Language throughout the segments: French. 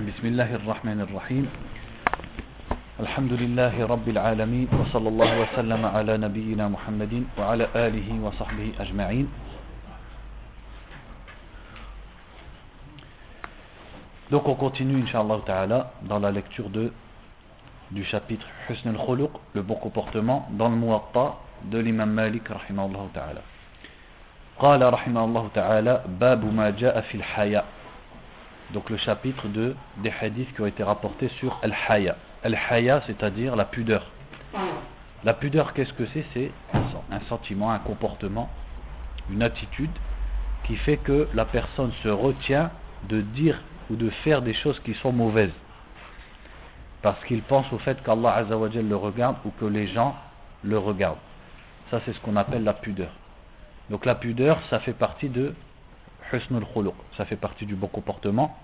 بسم الله الرحمن الرحيم الحمد لله رب العالمين وصلى الله وسلم على نبينا محمد وعلى آله وصحبه أجمعين Donc on continue Inch'Allah Ta'ala dans la lecture de, du chapitre Husn al-Khuluq, le bon comportement, dans le Muwatta de l'imam Malik rahimahullah Ta'ala. قال رحمه الله تعالى باب ما جاء في donc le chapitre de, des hadiths qui ont été rapportés sur Al-Haya. Al-Haya, c'est-à-dire la pudeur. La pudeur, qu'est-ce que c'est? C'est un sentiment, un comportement, une attitude qui fait que la personne se retient de dire ou de faire des choses qui sont mauvaises. Parce qu'il pense au fait qu'Allah Azzawajal le regarde ou que les gens le regardent. Ça, c'est ce qu'on appelle la pudeur. Donc la pudeur, ça fait partie de ça fait partie du bon comportement,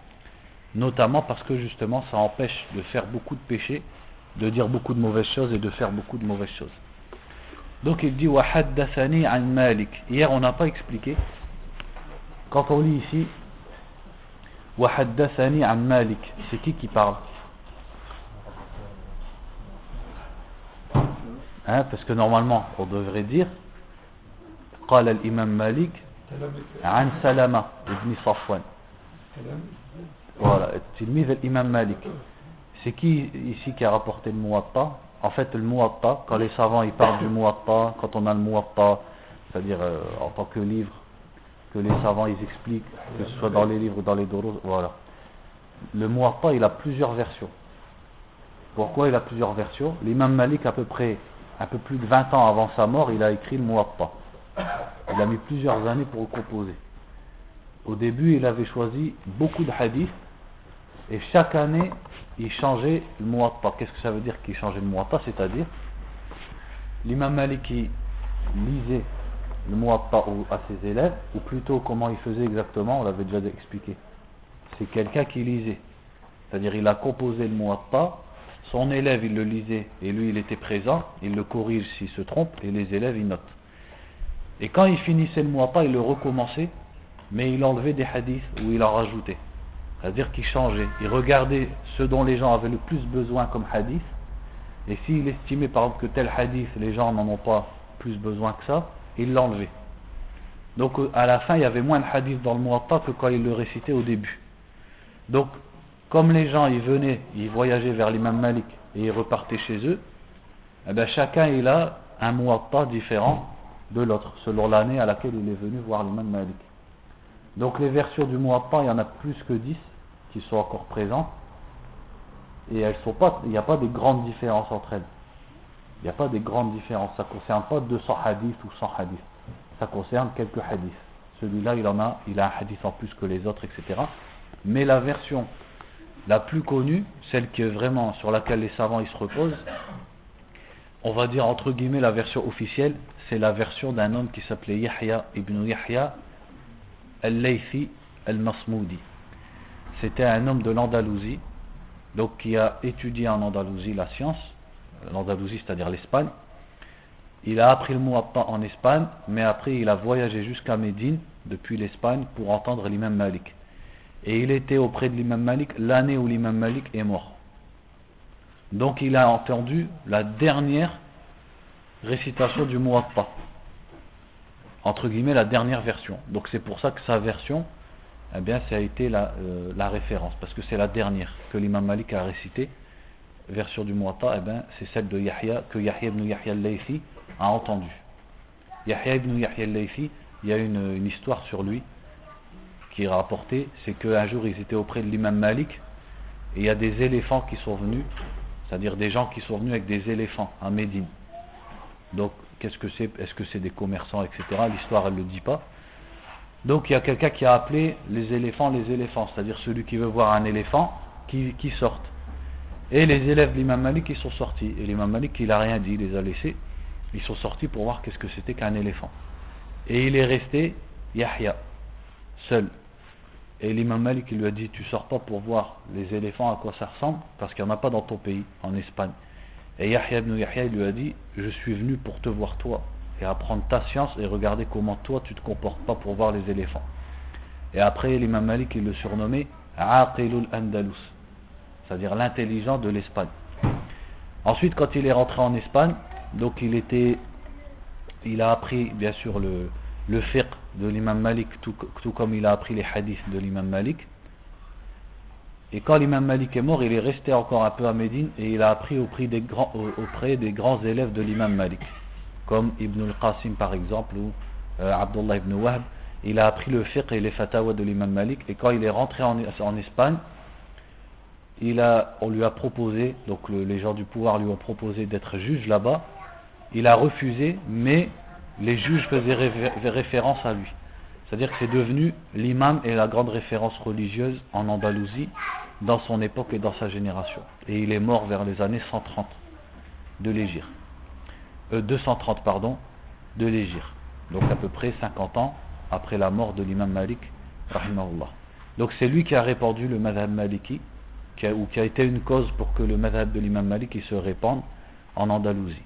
notamment parce que justement ça empêche de faire beaucoup de péchés, de dire beaucoup de mauvaises choses et de faire beaucoup de mauvaises choses. Donc il dit Wahaddathani an Malik. Hier on n'a pas expliqué. Quand on lit ici Wahaddathani an Malik, c'est qui qui parle hein, Parce que normalement on devrait dire قال الإمام مالك عن سلامة ابن صفوان voilà, Tilmid al-Imam Malik. C'est qui ici qui a rapporté le Muwatta? En fait, le Muwatta, quand les savants ils parlent du Muwatta, quand on a le Muwatta, c'est-à-dire euh, en tant que livre, que les savants ils expliquent, que ce soit dans les livres ou dans les doros, voilà. Le Muwatta, il a plusieurs versions. Pourquoi il a plusieurs versions? L'Imam Malik, à peu près, un peu plus de 20 ans avant sa mort, il a écrit le Muwatta. Il a mis plusieurs années pour le composer. Au début, il avait choisi beaucoup de hadiths et chaque année, il changeait le muwatta. Qu'est-ce que ça veut dire qu'il changeait le muwatta C'est-à-dire, l'imam Maliki lisait le muwatta à ses élèves, ou plutôt comment il faisait exactement, on l'avait déjà expliqué. C'est quelqu'un qui lisait. C'est-à-dire, il a composé le muwatta, son élève il le lisait et lui il était présent, il le corrige s'il se trompe et les élèves ils notent. Et quand il finissait le muwatta, il le recommençait, mais il enlevait des hadiths ou il en rajoutait. C'est-à-dire qu'il changeait. Il regardait ce dont les gens avaient le plus besoin comme hadith. Et s'il estimait par exemple que tel hadith, les gens n'en ont pas plus besoin que ça, il l'enlevait. Donc à la fin, il y avait moins de hadith dans le muwatta que quand il le récitait au début. Donc, comme les gens, ils venaient, ils voyageaient vers l'imam Malik et ils repartaient chez eux, eh bien, chacun il a un muwatta différent de l'autre, selon l'année à laquelle il est venu voir l'imam Malik. Donc les versions du Muwatta, il y en a plus que 10 qui sont encore présentes. Et elles sont pas, il n'y a pas de grandes différences entre elles. Il n'y a pas de grandes différences. Ça ne concerne pas 200 hadiths ou 100 hadiths. Ça concerne quelques hadiths. Celui-là, il en a, il a un hadith en plus que les autres, etc. Mais la version la plus connue, celle qui est vraiment sur laquelle les savants ils se reposent, on va dire entre guillemets la version officielle, c'est la version d'un homme qui s'appelait Yahya ibn Yahya al-Laythi al-Masmoudi. C'était un homme de l'Andalousie, donc qui a étudié en Andalousie la science, l'Andalousie c'est-à-dire l'Espagne. Il a appris le Muwatta en Espagne, mais après il a voyagé jusqu'à Médine, depuis l'Espagne, pour entendre l'imam Malik. Et il était auprès de l'imam Malik l'année où l'imam Malik est mort. Donc il a entendu la dernière récitation du Muwatta entre guillemets la dernière version. Donc c'est pour ça que sa version, eh bien, ça a été la, euh, la référence, parce que c'est la dernière que l'imam Malik a récité, version du Muwatta, eh bien, c'est celle de Yahya, que Yahya ibn Yahya al-Laythi a entendu. Yahya ibn Yahya al-Laythi, il y a une, une, histoire sur lui qui est rapportée, c'est qu'un jour ils étaient auprès de l'imam Malik, et il y a des éléphants qui sont venus, c'est-à-dire des gens qui sont venus avec des éléphants à Médine. Donc qu'est-ce que c'est, est-ce que c'est des commerçants, etc. L'histoire elle ne le dit pas. Donc il y a quelqu'un qui a appelé les éléphants les éléphants, c'est-à-dire celui qui veut voir un éléphant qui, qui sorte. Et les élèves de l'imam Malik ils sont sortis. Et l'imam Malik il n'a rien dit, il les a laissés. Ils sont sortis pour voir qu'est-ce que c'était qu'un éléphant. Et il est resté Yahya, seul. Et l'imam Malik il lui a dit tu sors pas pour voir les éléphants à quoi ça ressemble, parce qu'il n'y en a pas dans ton pays, en Espagne. Et Yahya ibn Yahya lui a dit Je suis venu pour te voir toi et apprendre ta science et regarder comment toi tu te comportes pas pour voir les éléphants. Et après l'imam Malik il le surnommait Aqilul Andalus. c'est-à-dire l'intelligent de l'Espagne. Ensuite, quand il est rentré en Espagne, donc il a appris bien sûr le, le fiqh de l'imam Malik, tout, comme il a appris les hadiths de l'imam Malik. Et quand l'imam Malik est mort, il est resté encore un peu à Médine et il a appris auprès des grands, élèves de l'imam Malik, comme Ibn al-Qasim par exemple ou euh, Abdullah ibn Wahb. Il a appris le fiqh et les fatwas de l'imam Malik et quand il est rentré en, Espagne, on lui a proposé, donc les gens du pouvoir lui ont proposé d'être juge là-bas. Il a refusé, mais les juges faisaient référence à lui. C'est-à-dire que c'est devenu l'imam et la grande référence religieuse en Andalousie dans son époque et dans sa génération. Et il est mort vers les années 130 de l'Égir. 230 euh, pardon, de l'Égir. Donc à peu près 50 ans après la mort de l'imam Malik, Donc c'est lui qui a répandu le madhab maliki, ou qui a été une cause pour que le madhab de l'imam Malik se répande en Andalousie.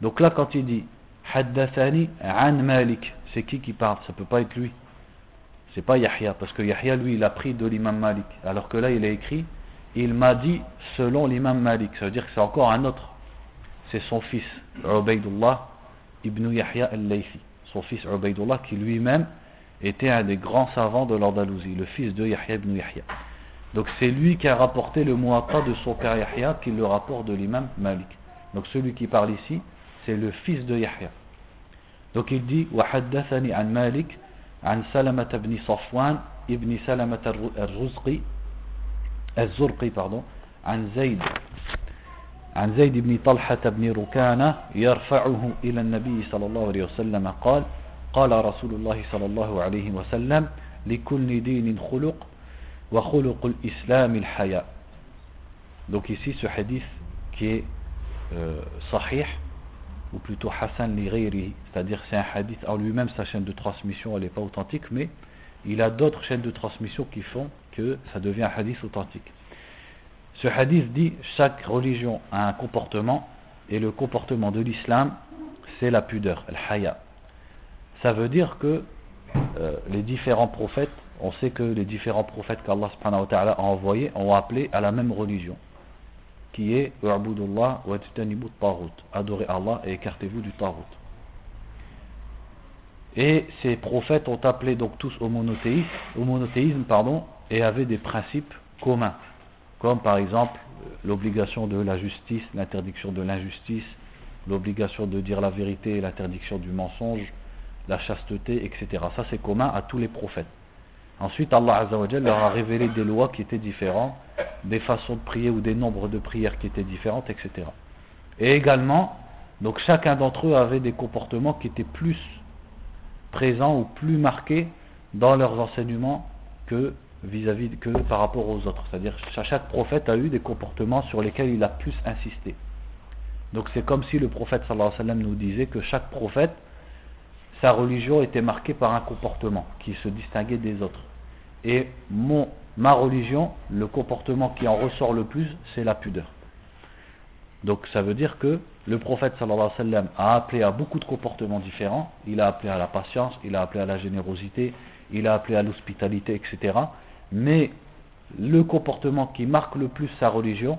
Donc là quand il dit An Malik. C'est qui qui parle? Ça peut pas être lui. C'est pas Yahya, parce que Yahya, lui, il a pris de l'imam Malik. Alors que là, il a écrit, il m'a dit selon l'imam Malik. Ça veut dire que c'est encore un autre. C'est son fils, Ubaidullah ibn Yahya al-Laythi. Son fils Ubaidullah, qui lui-même était un des grands savants de l'Andalousie, le fils de Yahya ibn Yahya. Donc c'est lui qui a rapporté le muatta de son père Yahya, qui le rapporte de l'imam Malik. Donc celui qui parle ici, c'est le fils de Yahya. Donc il dit وحدثني عن مالك عن سلمة بن صفوان ابن سلمة الرزقي الزرقي pardon عن زيد عن زيد بن طلحة بن ركانة يرفعه إلى النبي صلى الله عليه وسلم قال قال رسول الله صلى الله عليه وسلم لكل دين خلق وخلق الإسلام الحياء Donc ici ce hadith qui est euh, sahih ou plutôt Hassan li c'est-à-dire c'est un hadith en lui-même, sa chaîne de transmission elle n'est pas authentique, mais il a d'autres chaînes de transmission qui font que ça devient un hadith authentique. Ce hadith dit chaque religion a un comportement et le comportement de l'islam c'est la pudeur, le haya. Ça veut dire que euh, les différents prophètes, on sait que les différents prophètes qu'Allah a envoyés ont appelé à la même religion qui est Adorez Allah et écartez-vous du Tarot. Et ces prophètes ont appelé donc tous au monothéisme, au monothéisme pardon, et avaient des principes communs, comme par exemple l'obligation de la justice, l'interdiction de l'injustice, l'obligation de dire la vérité l'interdiction du mensonge, la chasteté, etc. Ça c'est commun à tous les prophètes. Ensuite, Allah leur a révélé des lois qui étaient différentes, des façons de prier ou des nombres de prières qui étaient différentes, etc. Et également, donc chacun d'entre eux avait des comportements qui étaient plus présents ou plus marqués dans leurs enseignements que vis-à-vis que par rapport aux autres. C'est-à-dire chaque prophète a eu des comportements sur lesquels il a plus insisté. Donc c'est comme si le prophète sallallahu alayhi wa sallam nous disait que chaque prophète sa religion était marquée par un comportement qui se distinguait des autres. Et mon, ma religion, le comportement qui en ressort le plus, c'est la pudeur. Donc ça veut dire que le prophète a appelé à beaucoup de comportements différents. Il a appelé à la patience, il a appelé à la générosité, il a appelé à l'hospitalité, etc. Mais le comportement qui marque le plus sa religion,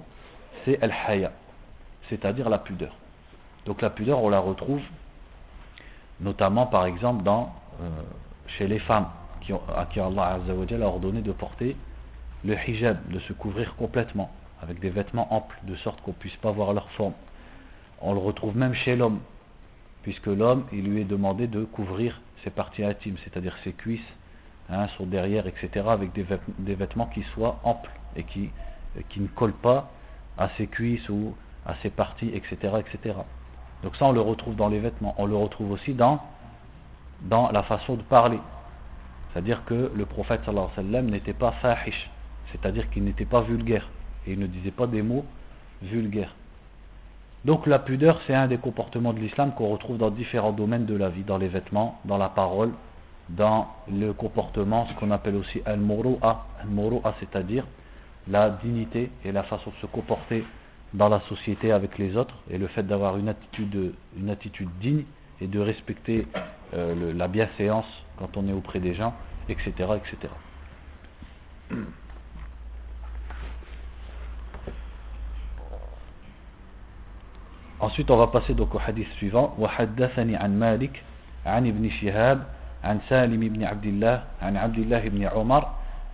c'est al-haya, c'est-à-dire la pudeur. Donc la pudeur, on la retrouve notamment par exemple euh, chez les femmes à qui Allah a ordonné de porter le hijab, de se couvrir complètement avec des vêtements amples de sorte qu'on ne puisse pas voir leur forme. On le retrouve même chez l'homme, puisque l'homme, il lui est demandé de couvrir ses parties intimes, c'est-à-dire ses cuisses, hein, son derrière, etc., avec des, des, vêtements qui soient amples et qui, qui ne collent pas à ses cuisses ou à ses parties, etc., etc. Donc ça, on le retrouve dans les vêtements. On le retrouve aussi dans, dans la façon de parler. C'est-à-dire que le prophète sallallahu alayhi wa sallam n'était pas fahish, c'est-à-dire qu'il n'était pas vulgaire. Et il ne disait pas des mots vulgaires. Donc la pudeur, c'est un des comportements de l'islam qu'on retrouve dans différents domaines de la vie, dans les vêtements, dans la parole, dans le comportement, ce qu'on appelle aussi al-muru'a. Al-muru'a, c'est-à-dire la dignité et la façon de se comporter dans la société avec les autres et le fait d'avoir une attitude, une attitude digne et de respecter euh, le, la bienséance quand on est auprès des gens, etc. etc. Ensuite, on va passer donc au hadith suivant. وحدثني عن مالك عن ابن شهاب عن سالم بن عبد الله عن عبد الله بن عمر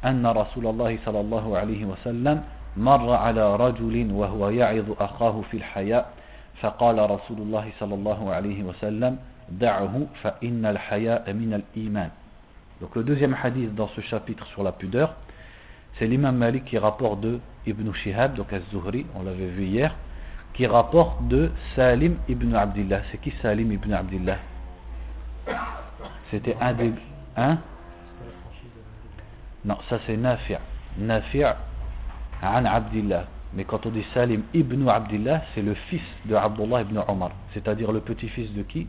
أن رسول الله صلى الله عليه وسلم مر على رجل وهو يعظ أخاه في الحياء فقال رسول الله صلى الله عليه وسلم دعه فإن الحياء من الإيمان Donc le deuxième hadith dans ce chapitre sur la pudeur, c'est l'imam Malik qui rapporte de Ibn Shihab, donc Az-Zuhri, on l'avait vu hier, qui rapporte de Salim ibn Abdullah. C'est qui Salim ibn Abdullah C'était un des... Hein Non, ça c'est Nafi' Nafi' an Abdullah. Mais quand on dit Salim ibn Abdullah, c'est le fils de Abdullah ibn Omar. C'est-à-dire le petit-fils de qui?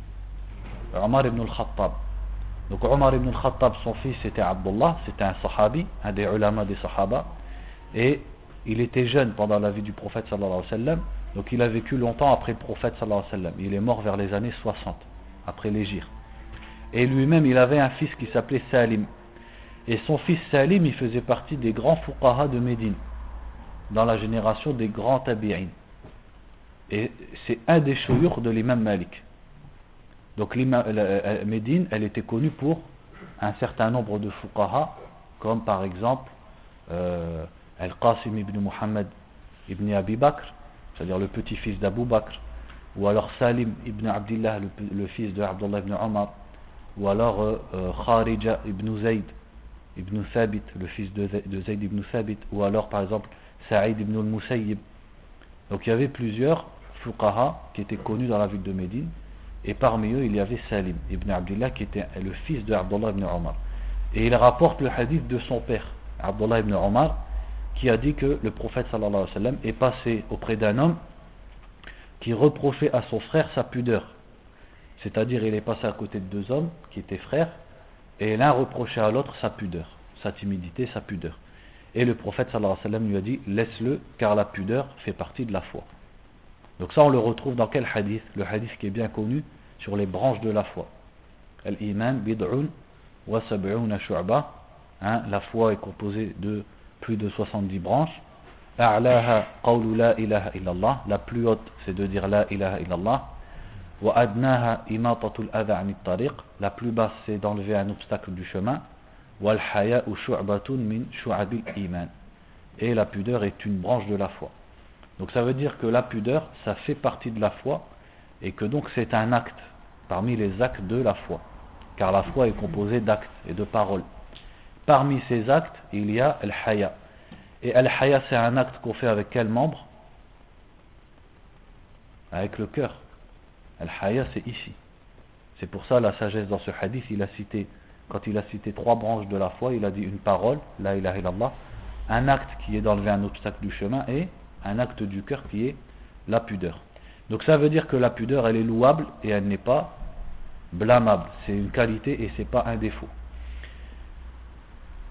Omar ibn al-Khattab. Donc Omar ibn al-Khattab, son fils c'était Abdullah, c'était un sahabi, un des ulama des sahaba. Et il était jeune pendant la vie du prophète sallallahu alayhi wa sallam. Donc il a vécu longtemps après le prophète sallallahu alayhi wa sallam. Il est mort vers les années 60, après l'Égypte. Et lui-même, il avait un fils qui s'appelait Salim. Et son fils Salim, il faisait partie des grands fuqaha de Médine, dans la génération des grands tabi'in. Et c'est un des chouyurs de l'imam Malik. Donc euh, Médine, elle était connue pour un certain nombre de fuqaha, comme par exemple euh, Al-Qasim ibn Muhammad ibn Abi Bakr, c'est-à-dire le petit-fils d'Abu Bakr, ou alors Salim ibn Abdullah, le, fils de Abdullah ibn Omar, ou alors euh, Kharija ibn Zayd ibn Thabit, le fils de, de Zayd ibn Thabit, ou alors par exemple Saïd ibn al-Musayyib. Donc il y avait plusieurs fuqaha qui étaient connus dans la ville de Médine, et parmi eux, il y avait Salim ibn Abdullah qui était le fils de Abdullah ibn Omar. Et il rapporte le hadith de son père, Abdullah ibn Omar, qui a dit que le prophète sallallahu alayhi wa sallam est passé auprès d'un homme qui reprochait à son frère sa pudeur. C'est-à-dire, il est passé à côté de deux hommes qui étaient frères, et l'un reprochait à l'autre sa pudeur, sa timidité, sa pudeur. Et le prophète sallallahu alayhi wa sallam lui a dit Laisse-le, car la pudeur fait partie de la foi. Donc ça on le retrouve dans quel hadith? Le hadith qui est bien connu sur les branches de la foi. Al-Iman bid'un wa sab'una shu'ba. Hein, la foi est composée de plus de 70 branches. La plus haute c'est de dire la ilaha illallah. Wa. La plus basse c'est d'enlever un obstacle du chemin. Et la pudeur est une branche de la foi. Donc ça veut dire que la pudeur, ça fait partie de la foi et que donc c'est un acte parmi les actes de la foi. Car la foi est composée d'actes et de paroles. Parmi ces actes, il y a al-haya. Et al-haya, c'est un acte qu'on fait avec quel membre? Avec le cœur. Al-haya, c'est ici. C'est pour ça la sagesse dans ce hadith, il a cité, quand il a cité trois branches de la foi, il a dit une parole, la ilaha illallah, un acte qui est d'enlever un obstacle du chemin et un acte du cœur qui est la pudeur. Donc ça veut dire que la pudeur, elle est louable et elle n'est pas blâmable. C'est une qualité et c'est pas un défaut.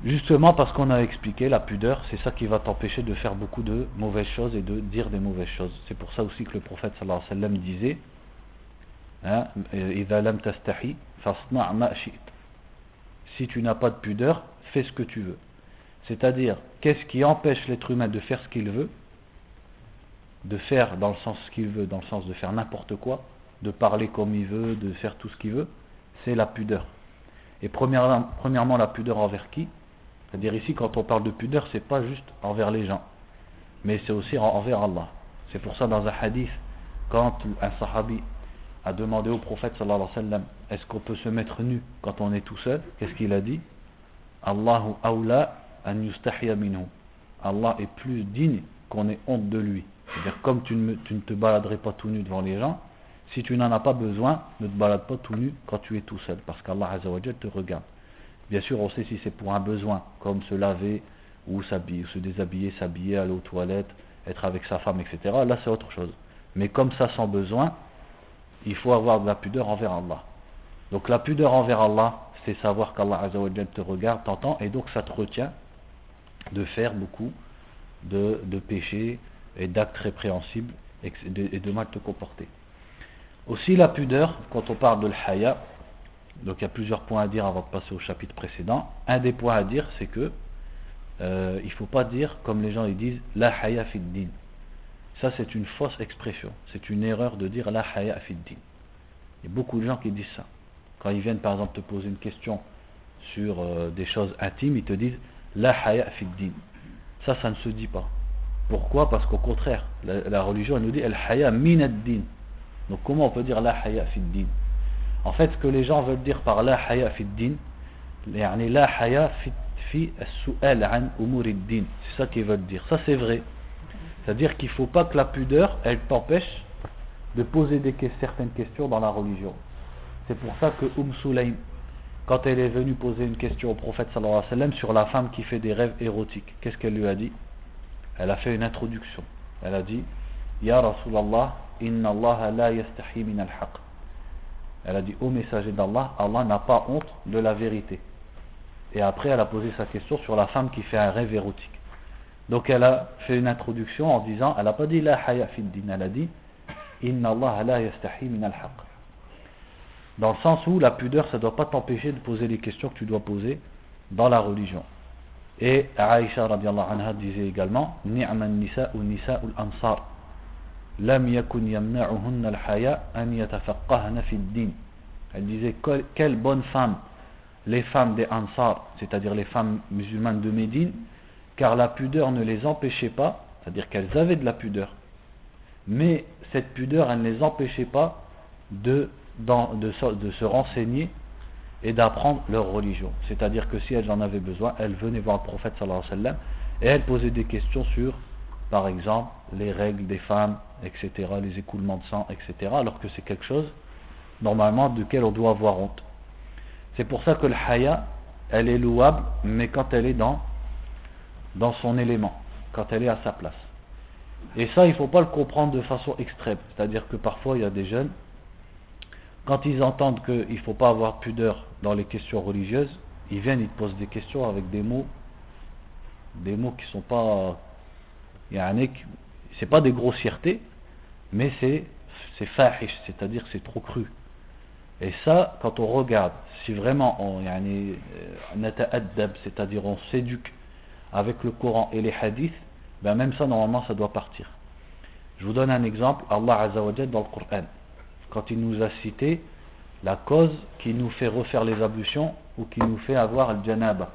Justement parce qu'on a expliqué la pudeur, c'est ça qui va t'empêcher de faire beaucoup de mauvaises choses et de dire des mauvaises choses. C'est pour ça aussi que le prophète sallallahu alayhi wa sallam disait hein, Si tu n'as pas de pudeur, fais ce que tu veux. C'est-à-dire, qu'est-ce qui empêche l'être humain de faire ce qu'il veut de faire dans le sens qu'il veut, dans le sens de faire n'importe quoi, de parler comme il veut, de faire tout ce qu'il veut, c'est la pudeur. Et premièrement, premièrement, la pudeur envers qui? C'est-à-dire ici, quand on parle de pudeur, c'est pas juste envers les gens, mais c'est aussi envers Allah. C'est pour ça, dans un hadith, quand un sahabi a demandé au prophète sallallahu alayhi wa sallam, est-ce qu'on peut se mettre nu quand on est tout seul? Qu'est-ce qu'il a dit? Allahu awla an yustahya minhu. Allah est plus digne qu'on ait honte de lui. C'est-à-dire, comme tu ne, te baladerais pas tout nu devant les gens, si tu n'en as pas besoin, ne te balade pas tout nu quand tu es tout seul, parce qu'Allah te regarde. Bien sûr, on sait si c'est pour un besoin, comme se laver, ou s'habiller, se déshabiller, s'habiller, aller aux toilettes, être avec sa femme, etc. Là, c'est autre chose. Mais comme ça, sans besoin, il faut avoir de la pudeur envers Allah. Donc la pudeur envers Allah, c'est savoir qu'Allah te regarde, t'entend, et donc ça te retient de faire beaucoup de, de péchés, et d'actes répréhensibles et de, mal te comporter. Aussi la pudeur, quand on parle de l'haya, donc il y a plusieurs points à dire avant de passer au chapitre précédent. Un des points à dire, c'est que euh, il ne faut pas dire, comme les gens ils disent, la haya fid din. Ça, c'est une fausse expression. C'est une erreur de dire la haya fi din. Il y a beaucoup de gens qui disent ça. Quand ils viennent, par exemple, te poser une question sur euh, des choses intimes, ils te disent la haya fi din. Ça, ça ne se dit pas. Pourquoi? Parce qu'au contraire, la, religion, elle nous dit el haya min din. Donc, comment on peut dire la haya fi din? En fait, ce que les gens veulent dire par la haya fi din, la haya fi su'al an. C'est ça qu'ils veulent dire. Ça, c'est vrai. C'est-à-dire qu'il ne faut pas que la pudeur, elle t'empêche de poser certaines questions dans la religion. C'est pour ça que Umm Sulaim, quand elle est venue poser une question au prophète sallallahu alayhi wa sallam sur la femme qui fait des rêves érotiques, qu'est-ce qu'elle lui a dit? Elle a fait une introduction. Elle a dit Ya Rasulallah, inna Allah la yastahi min al-haq. Elle a dit Ô messager d'Allah, Allah n'a pas honte de la vérité. Et après, elle a posé sa question sur la femme qui fait un rêve érotique. Donc elle a fait une introduction en disant, elle n'a pas dit la haya din, elle a dit Inna Allah la yastahi min al-haq. Dans le sens où la pudeur, ça ne doit pas t'empêcher de poser les questions que tu dois poser dans la religion. Et Aïcha radiallahu anha disait également Ni'man nisa ou nisa ou ansar. Lam yakun yamna'uhunna al-haya an yatafaqqahna fid din. Elle disait Quelle bonne femme les femmes des Ansar, c'est-à-dire les femmes musulmanes de Médine, car la pudeur ne les empêchait pas, c'est-à-dire qu'elles avaient de la pudeur, mais cette pudeur, elle ne les empêchait pas de, se renseigner et d'apprendre leur religion. C'est-à-dire que si elles en avaient besoin, elles venaient voir le prophète sallallahu alayhi wa sallam et elles posaient des questions sur, par exemple, les règles des femmes, etc., les écoulements de sang, etc., alors que c'est quelque chose, normalement, duquel on doit avoir honte. C'est pour ça que le haya, elle est louable, mais quand elle est dans dans son élément, quand elle est à sa place. Et ça, il ne faut pas le comprendre de façon extrême. C'est-à-dire que parfois, il y a des jeunes, quand ils entendent qu'il ne faut pas avoir pudeur dans les questions religieuses, ils viennent, ils posent des questions avec des mots, des mots qui ne sont pas. C'est pas des grossièretés, mais c'est fahish, c'est-à-dire c'est trop cru. Et ça, quand on regarde, si vraiment on, euh, c'est-à-dire on s'éduque avec le Coran et les hadiths, ben même ça, normalement, ça doit partir. Je vous donne un exemple, Allah Azzawajal dans le Coran, quand il nous a cité la cause qui nous fait refaire les ablutions ou qui nous fait avoir le janaba.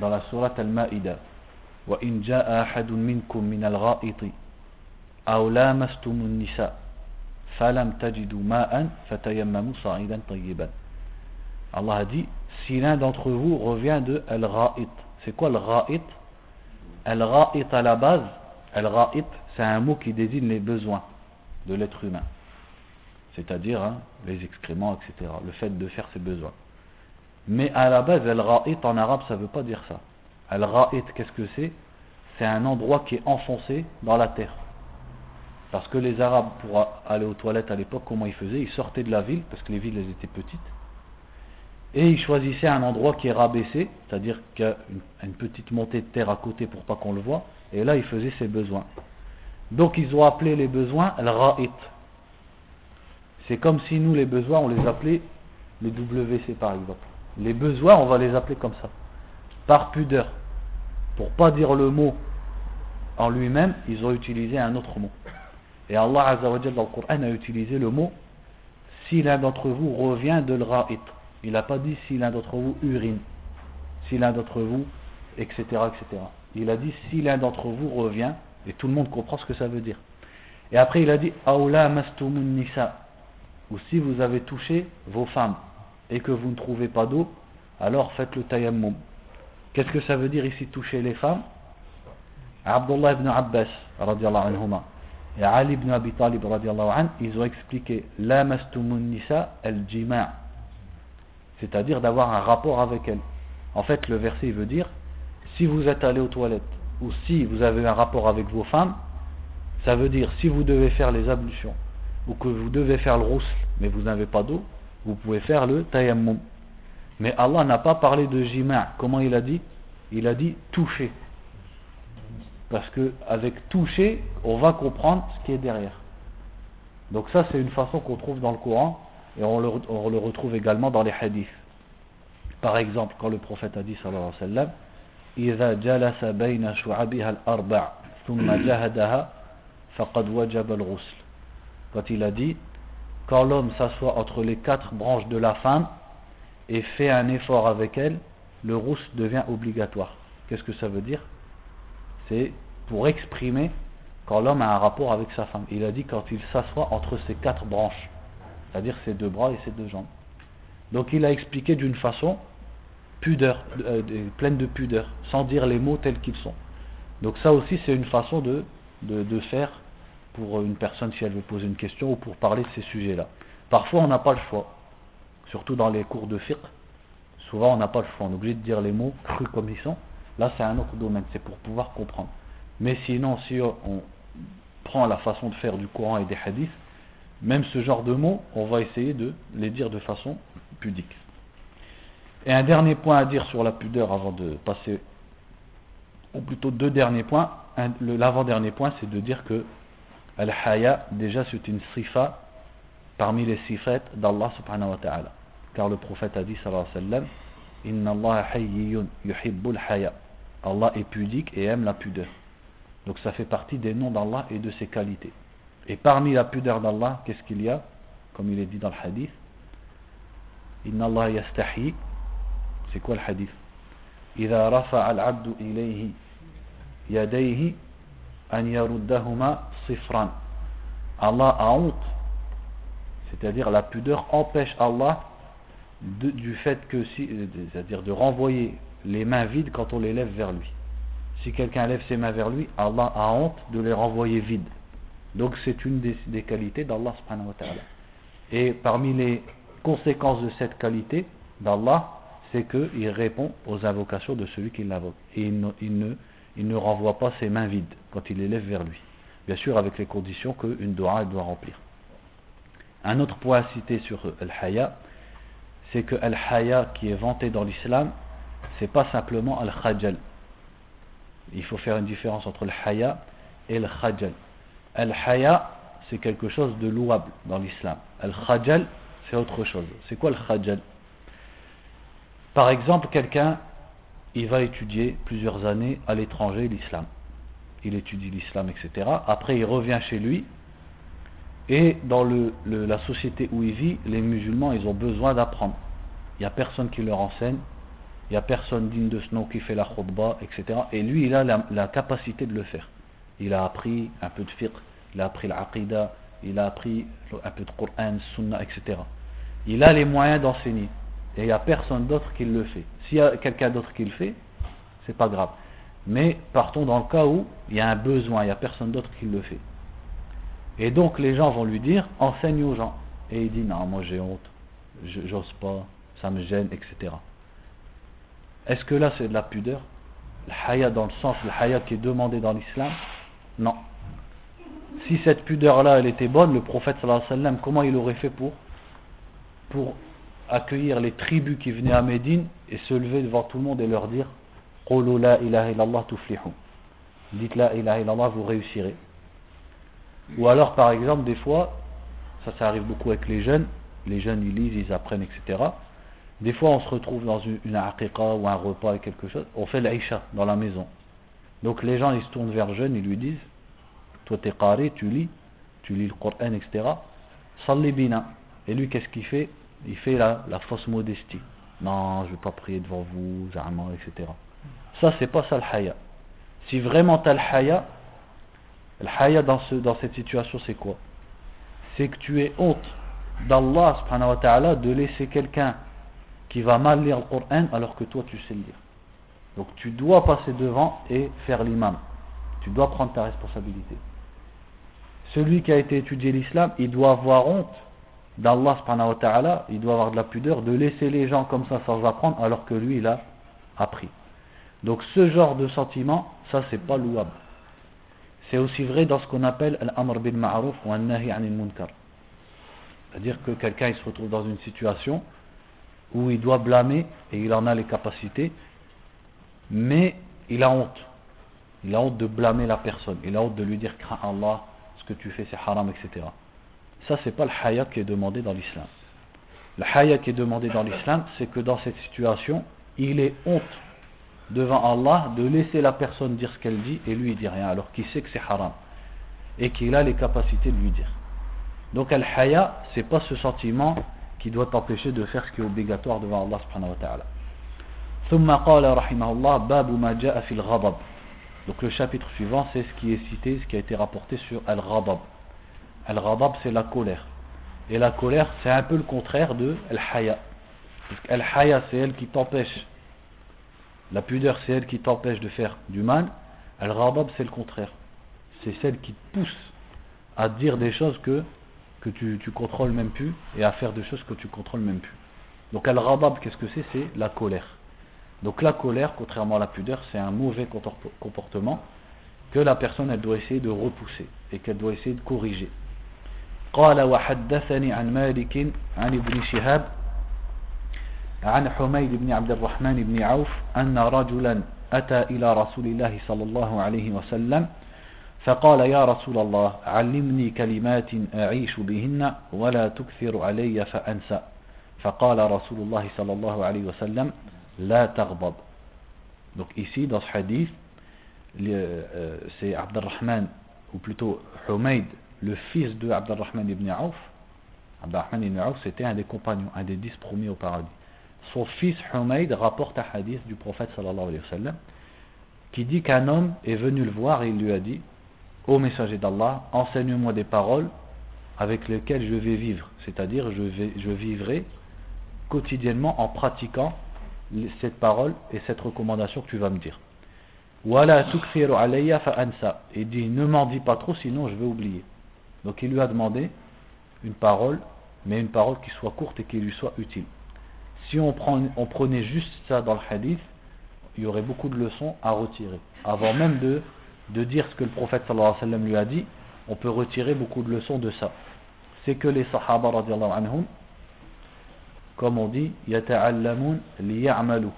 Dans la sourate Al-Ma'ida. وإن جاء أحد منكم من الغائط أو لامستم النساء فلم تجدوا ماء فتيمموا صعيدا طيبا Allah a dit si l'un d'entre vous revient de Al-Ra'it. C'est quoi Al-Ra'it? Al-Ra'it à la base, Al-Ra'it, c'est un mot qui désigne les besoins de l'être humain. C'est-à-dire hein, les excréments, etc. Le fait de faire ses besoins. Mais à la base, Al-Ra'it en arabe, ça ne veut pas dire ça. Al-Ra'it, qu'est-ce que c'est? C'est un endroit qui est enfoncé dans la terre. Parce que les Arabes, pour aller aux toilettes à l'époque, comment ils faisaient? Ils sortaient de la ville, parce que les villes étaient petites et il choisissait un endroit qui est rabaissé, c'est-à-dire qu'il y a une, petite montée de terre à côté pour pas qu'on le voit, et là il faisait ses besoins. Donc ils ont appelé les besoins al-ra'it. C'est comme si nous les besoins on les appelait les WC par exemple. Les besoins on va les appeler comme ça, par pudeur. Pour pas dire le mot en lui-même, ils ont utilisé un autre mot. Et Allah Azzawajal dans le Coran a utilisé le mot si l'un d'entre vous revient de l'ra'it. Il n'a pas dit si l'un d'entre vous urine, si l'un d'entre vous, etc., etc. Il a dit si l'un d'entre vous revient, et tout le monde comprend ce que ça veut dire. Et après il a dit Aoula mastumun nisa, ou si vous avez touché vos femmes et que vous ne trouvez pas d'eau, alors faites le tayammum. Qu'est-ce que ça veut dire ici toucher les femmes? Abdullah ibn Abbas anhuma, et Ali ibn Abi Talib ils ont expliqué La mastumun nisa al-jima' c'est-à-dire d'avoir un rapport avec elle. En fait, le verset veut dire, si vous êtes allé aux toilettes, ou si vous avez un rapport avec vos femmes, ça veut dire, si vous devez faire les ablutions, ou que vous devez faire le roussel, mais vous n'avez pas d'eau, vous pouvez faire le tayammum. Mais Allah n'a pas parlé de jima'. Comment il a dit? Il a dit toucher. Parce que avec toucher, on va comprendre ce qui est derrière. Donc ça, c'est une façon qu'on trouve dans le Coran et on le, on le retrouve également dans les hadiths. Par exemple, quand le prophète a dit, sallallahu alayhi wa sallam, إذا جلس بين شعبها الأربع Quand il a dit, quand l'homme s'assoit entre les quatre branches de la femme et fait un effort avec elle, le rousse devient obligatoire. Qu'est-ce que ça veut dire C'est pour exprimer quand l'homme a un rapport avec sa femme. Il a dit quand il s'assoit entre ses quatre branches, c'est-à-dire ses deux bras et ses deux jambes. Donc il a expliqué d'une façon pudeur, euh, pleine de pudeur, sans dire les mots tels qu'ils sont. Donc ça aussi c'est une façon de, de, faire pour une personne si elle veut poser une question ou pour parler de ces sujets-là. Parfois on n'a pas le choix, surtout dans les cours de fiqh, souvent on n'a pas le choix, on est obligé de dire les mots crus comme ils sont. Là c'est un autre domaine, c'est pour pouvoir comprendre. Mais sinon si on prend la façon de faire du Coran et des hadiths, même ce genre de mots, on va essayer de les dire de façon pudique. Et un dernier point à dire sur la pudeur avant de passer, ou plutôt deux derniers points. L'avant-dernier point, c'est de dire que Al-Haya, déjà c'est une sifa parmi les sifat d'Allah subhanahu wa ta'ala. Car le prophète a dit sallallahu alayhi wa sallam. Allah est pudique et aime la pudeur. Donc ça fait partie des noms d'Allah et de ses qualités. Et parmi la pudeur d'Allah, qu'est-ce qu'il y a Comme il est dit dans le hadith, Inna Allah yastahi. C'est quoi le hadith إذا رفع العبد إليه يديه أن يردهما صفرا Allah a honte c'est-à-dire la pudeur empêche Allah du fait que si c'est-à-dire de renvoyer les mains vides quand on les lève vers lui si quelqu'un lève ses mains vers lui Allah a honte de les renvoyer vides donc c'est une des, qualités d'Allah subhanahu wa ta'ala. Et parmi les conséquences de cette qualité d'Allah, c'est qu'il répond aux invocations de celui qui l'invoque. Et il ne, renvoie pas ses mains vides quand il les lève vers lui. Bien sûr avec les conditions qu'une dua doit remplir. Un autre point à citer sur Al-Haya, c'est que Al-Haya qui est vanté dans l'islam, c'est pas simplement Al-Khajal. Il faut faire une différence entre le Haya et le Khajal. Al-haya, c'est quelque chose de louable dans l'islam. Al-khajal, c'est autre chose. C'est quoi le khajal Par exemple, quelqu'un, il va étudier plusieurs années à l'étranger l'islam. Il étudie l'islam, etc. Après, il revient chez lui. Et dans la société où il vit, les musulmans, ils ont besoin d'apprendre. Il n'y a personne qui leur enseigne. Il n'y a personne digne de ce nom qui fait la khutbah, etc. Et lui, il a la capacité de le faire il a appris un peu de fiqh, il a appris l'aqidah, il a appris un peu de Coran, Sunnah, etc. Il a les moyens d'enseigner. Et il n'y a personne d'autre qui le fait. S'il y a quelqu'un d'autre qui le fait, c'est pas grave. Mais partons dans le cas où il y a un besoin, il n'y a personne d'autre qui le fait. Et donc les gens vont lui dire, enseigne aux gens. Et il dit, non, moi j'ai honte, j'ose pas, ça me gêne, etc. Est-ce que là c'est de la pudeur? Le haya dans le sens, le haya qui est demandé dans l'islam, non. Si cette pudeur-là, elle était bonne, le prophète sallallahu alayhi wa sallam, comment il aurait fait pour, pour accueillir les tribus qui venaient à Médine et se lever devant tout le monde et leur dire la ilaha illallah Dites la ilaha illallah, vous réussirez. Ou alors, par exemple, des fois, ça, ça arrive beaucoup avec les jeunes, les jeunes ils lisent, ils apprennent, etc. Des fois, on se retrouve dans une, une ou un repas et quelque chose, on fait l'aïcha dans la maison. Donc les gens ils se tournent vers le jeune, ils lui disent Toi t'es carré, tu lis, tu lis le Coran, etc. Salli bina. Et lui qu'est-ce qu'il fait? Il fait la, fausse modestie. Non, je ne vais pas prier devant vous, jamais, etc. Ça c'est pas ça le haya. Si vraiment tu as le haya, le dans cette situation c'est quoi? C'est que tu es honte d'Allah subhanahu wa ta'ala de laisser quelqu'un qui va mal lire le Coran alors que toi tu sais le lire. Donc tu dois passer devant et faire l'imam. Tu dois prendre ta responsabilité. Celui qui a été étudié l'islam, il doit avoir honte d'Allah wa ta'ala, il doit avoir de la pudeur de laisser les gens comme ça sans apprendre alors que lui il a appris. Donc ce genre de sentiment, ça c'est pas louable. C'est aussi vrai dans ce qu'on appelle l'amr bil ma'ruf ou nahi anil munkar. C'est-à-dire que quelqu'un il se retrouve dans une situation où il doit blâmer et il en a les capacités mais il a honte. Il a honte de blâmer la personne. Il a honte de lui dire crains Allah, ce que tu fais c'est haram, etc. Ça, c'est pas le haya qui est demandé dans l'islam. Le haya qui est demandé dans l'islam, c'est que dans cette situation, il est honte devant Allah de laisser la personne dire ce qu'elle dit et lui il dit rien alors qu'il sait que c'est haram et qu'il a les capacités de lui dire. Donc al-haya, c'est pas ce sentiment qui doit t'empêcher de faire ce qui est obligatoire devant Allah subhanahu wa ta'ala. Donc le chapitre suivant c'est ce qui est cité ce qui a été rapporté sur al-ghadab al-ghadab c'est la colère. Et la colère c'est un peu le contraire de al-haya al-haya c'est elle qui t'empêche. La pudeur c'est elle qui t'empêche de faire du mal. Al-ghadab c'est le contraire. C'est celle qui te pousse à dire des choses que, que tu, tu contrôles même plus et à faire des choses que tu contrôles même plus. Donc al-ghadab, qu'est-ce que c'est? C'est la colère. Donc la colère, contrairement à la pudeur, c'est un mauvais comportement que la personne elle doit essayer de repousser et qu'elle doit essayer de corriger. قال وحدثني عن مالك عن ابن شهاب عن حميد بن عبد الرحمن بن عوف أن رجلا أتى إلى رسول الله صلى الله عليه وسلم فقال يا رسول الله علمني كلمات أعيش بهن ولا تكثر علي فأنسى فقال رسول الله صلى الله عليه وسلم La tarbab. Donc ici, dans ce hadith, euh, c'est Abdurrahman, ou plutôt Humayd, le fils de Abdurrahman ibn Auf. Abdurrahman ibn Auf, c'était un des compagnons, un des dix premiers au paradis. Son fils Humayd rapporte un hadith du prophète sallallahu alayhi wa sallam, qui dit qu'un homme est venu le voir et il lui a dit Ô messager d'Allah, enseigne-moi des paroles avec lesquelles je vais vivre, c'est-à-dire je, je vivrai quotidiennement en pratiquant cette parole et cette recommandation que tu vas me dire. Et dit ne m'en dis pas trop sinon je vais oublier. Donc il lui a demandé une parole, mais une parole qui soit courte et qui lui soit utile. Si on, prend, on prenait juste ça dans le hadith, il y aurait beaucoup de leçons à retirer. Avant même de de dire ce que le prophète alayhi wa lui a dit, on peut retirer beaucoup de leçons de ça. C'est que les sahaba anhum, comme on dit, yata'allamun liya'malu,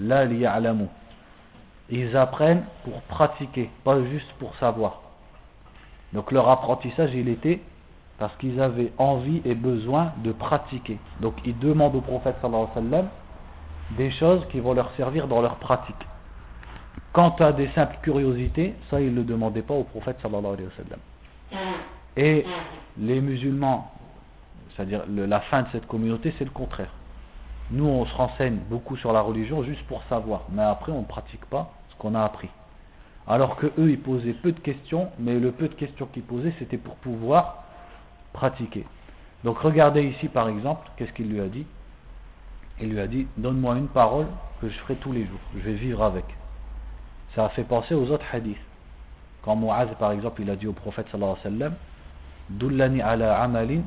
la liya'lamu. Ils apprennent pour pratiquer, pas juste pour savoir. Donc leur apprentissage, il était parce qu'ils avaient envie et besoin de pratiquer. Donc ils demandent au prophète sallallahu alayhi wa sallam des choses qui vont leur servir dans leur pratique. Quant à des simples curiosités, ça il ne le demandait pas au prophète sallallahu alayhi wa sallam. Et les musulmans, c'est-à-dire la fin de cette communauté, c'est le contraire. Nous, on se renseigne beaucoup sur la religion juste pour savoir, mais après, on ne pratique pas ce qu'on a appris. Alors que eux, ils posaient peu de questions, mais le peu de questions qu'ils posaient, c'était pour pouvoir pratiquer. Donc regardez ici, par exemple, qu'est-ce qu'il lui a dit? Il lui a dit, donne-moi une parole que je ferai tous les jours, je vais vivre avec ça a fait penser aux autres hadiths. Quand Mu'az, par exemple, il a dit au prophète sallallahu alayhi wa sallam Dullani ala amalin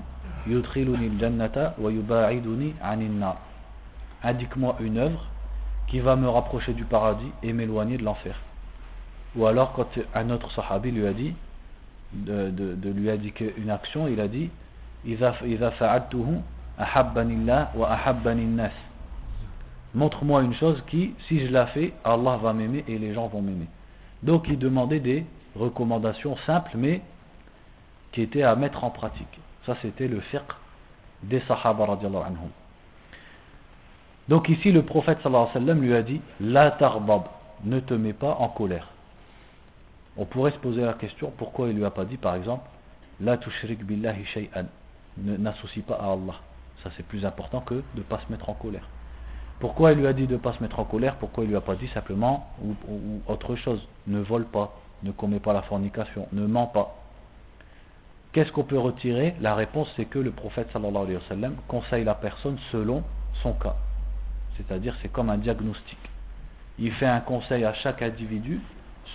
Indique-moi une œuvre qui va me rapprocher du paradis et m'éloigner de l'enfer. Ou alors quand un autre sahabi lui a dit, de, de, de lui indiquer une action, il a dit, Montre-moi une chose qui, si je la fais, Allah va m'aimer et les gens vont m'aimer. Donc il demandait des recommandations simples mais qui étaient à mettre en pratique. Ça c'était le fiqh des sahaba radiallahu anhum. Donc ici le prophète sallallahu alayhi wa lui a dit La tarbab, ne te mets pas en colère. On pourrait se poser la question pourquoi il lui a pas dit par exemple La tushrik billahi shay'an, n'associe pas à Allah. Ça c'est plus important que de ne pas se mettre en colère. Pourquoi il lui a dit de ne pas se mettre en colère? Pourquoi il lui a pas dit simplement ou, autre chose Ne vole pas, ne commet pas la fornication, ne ment pas. Qu'est-ce qu'on peut retirer? La réponse c'est que le prophète sallallahu alayhi wa sallam conseille la personne selon son cas. C'est-à-dire c'est comme un diagnostic. Il fait un conseil à chaque individu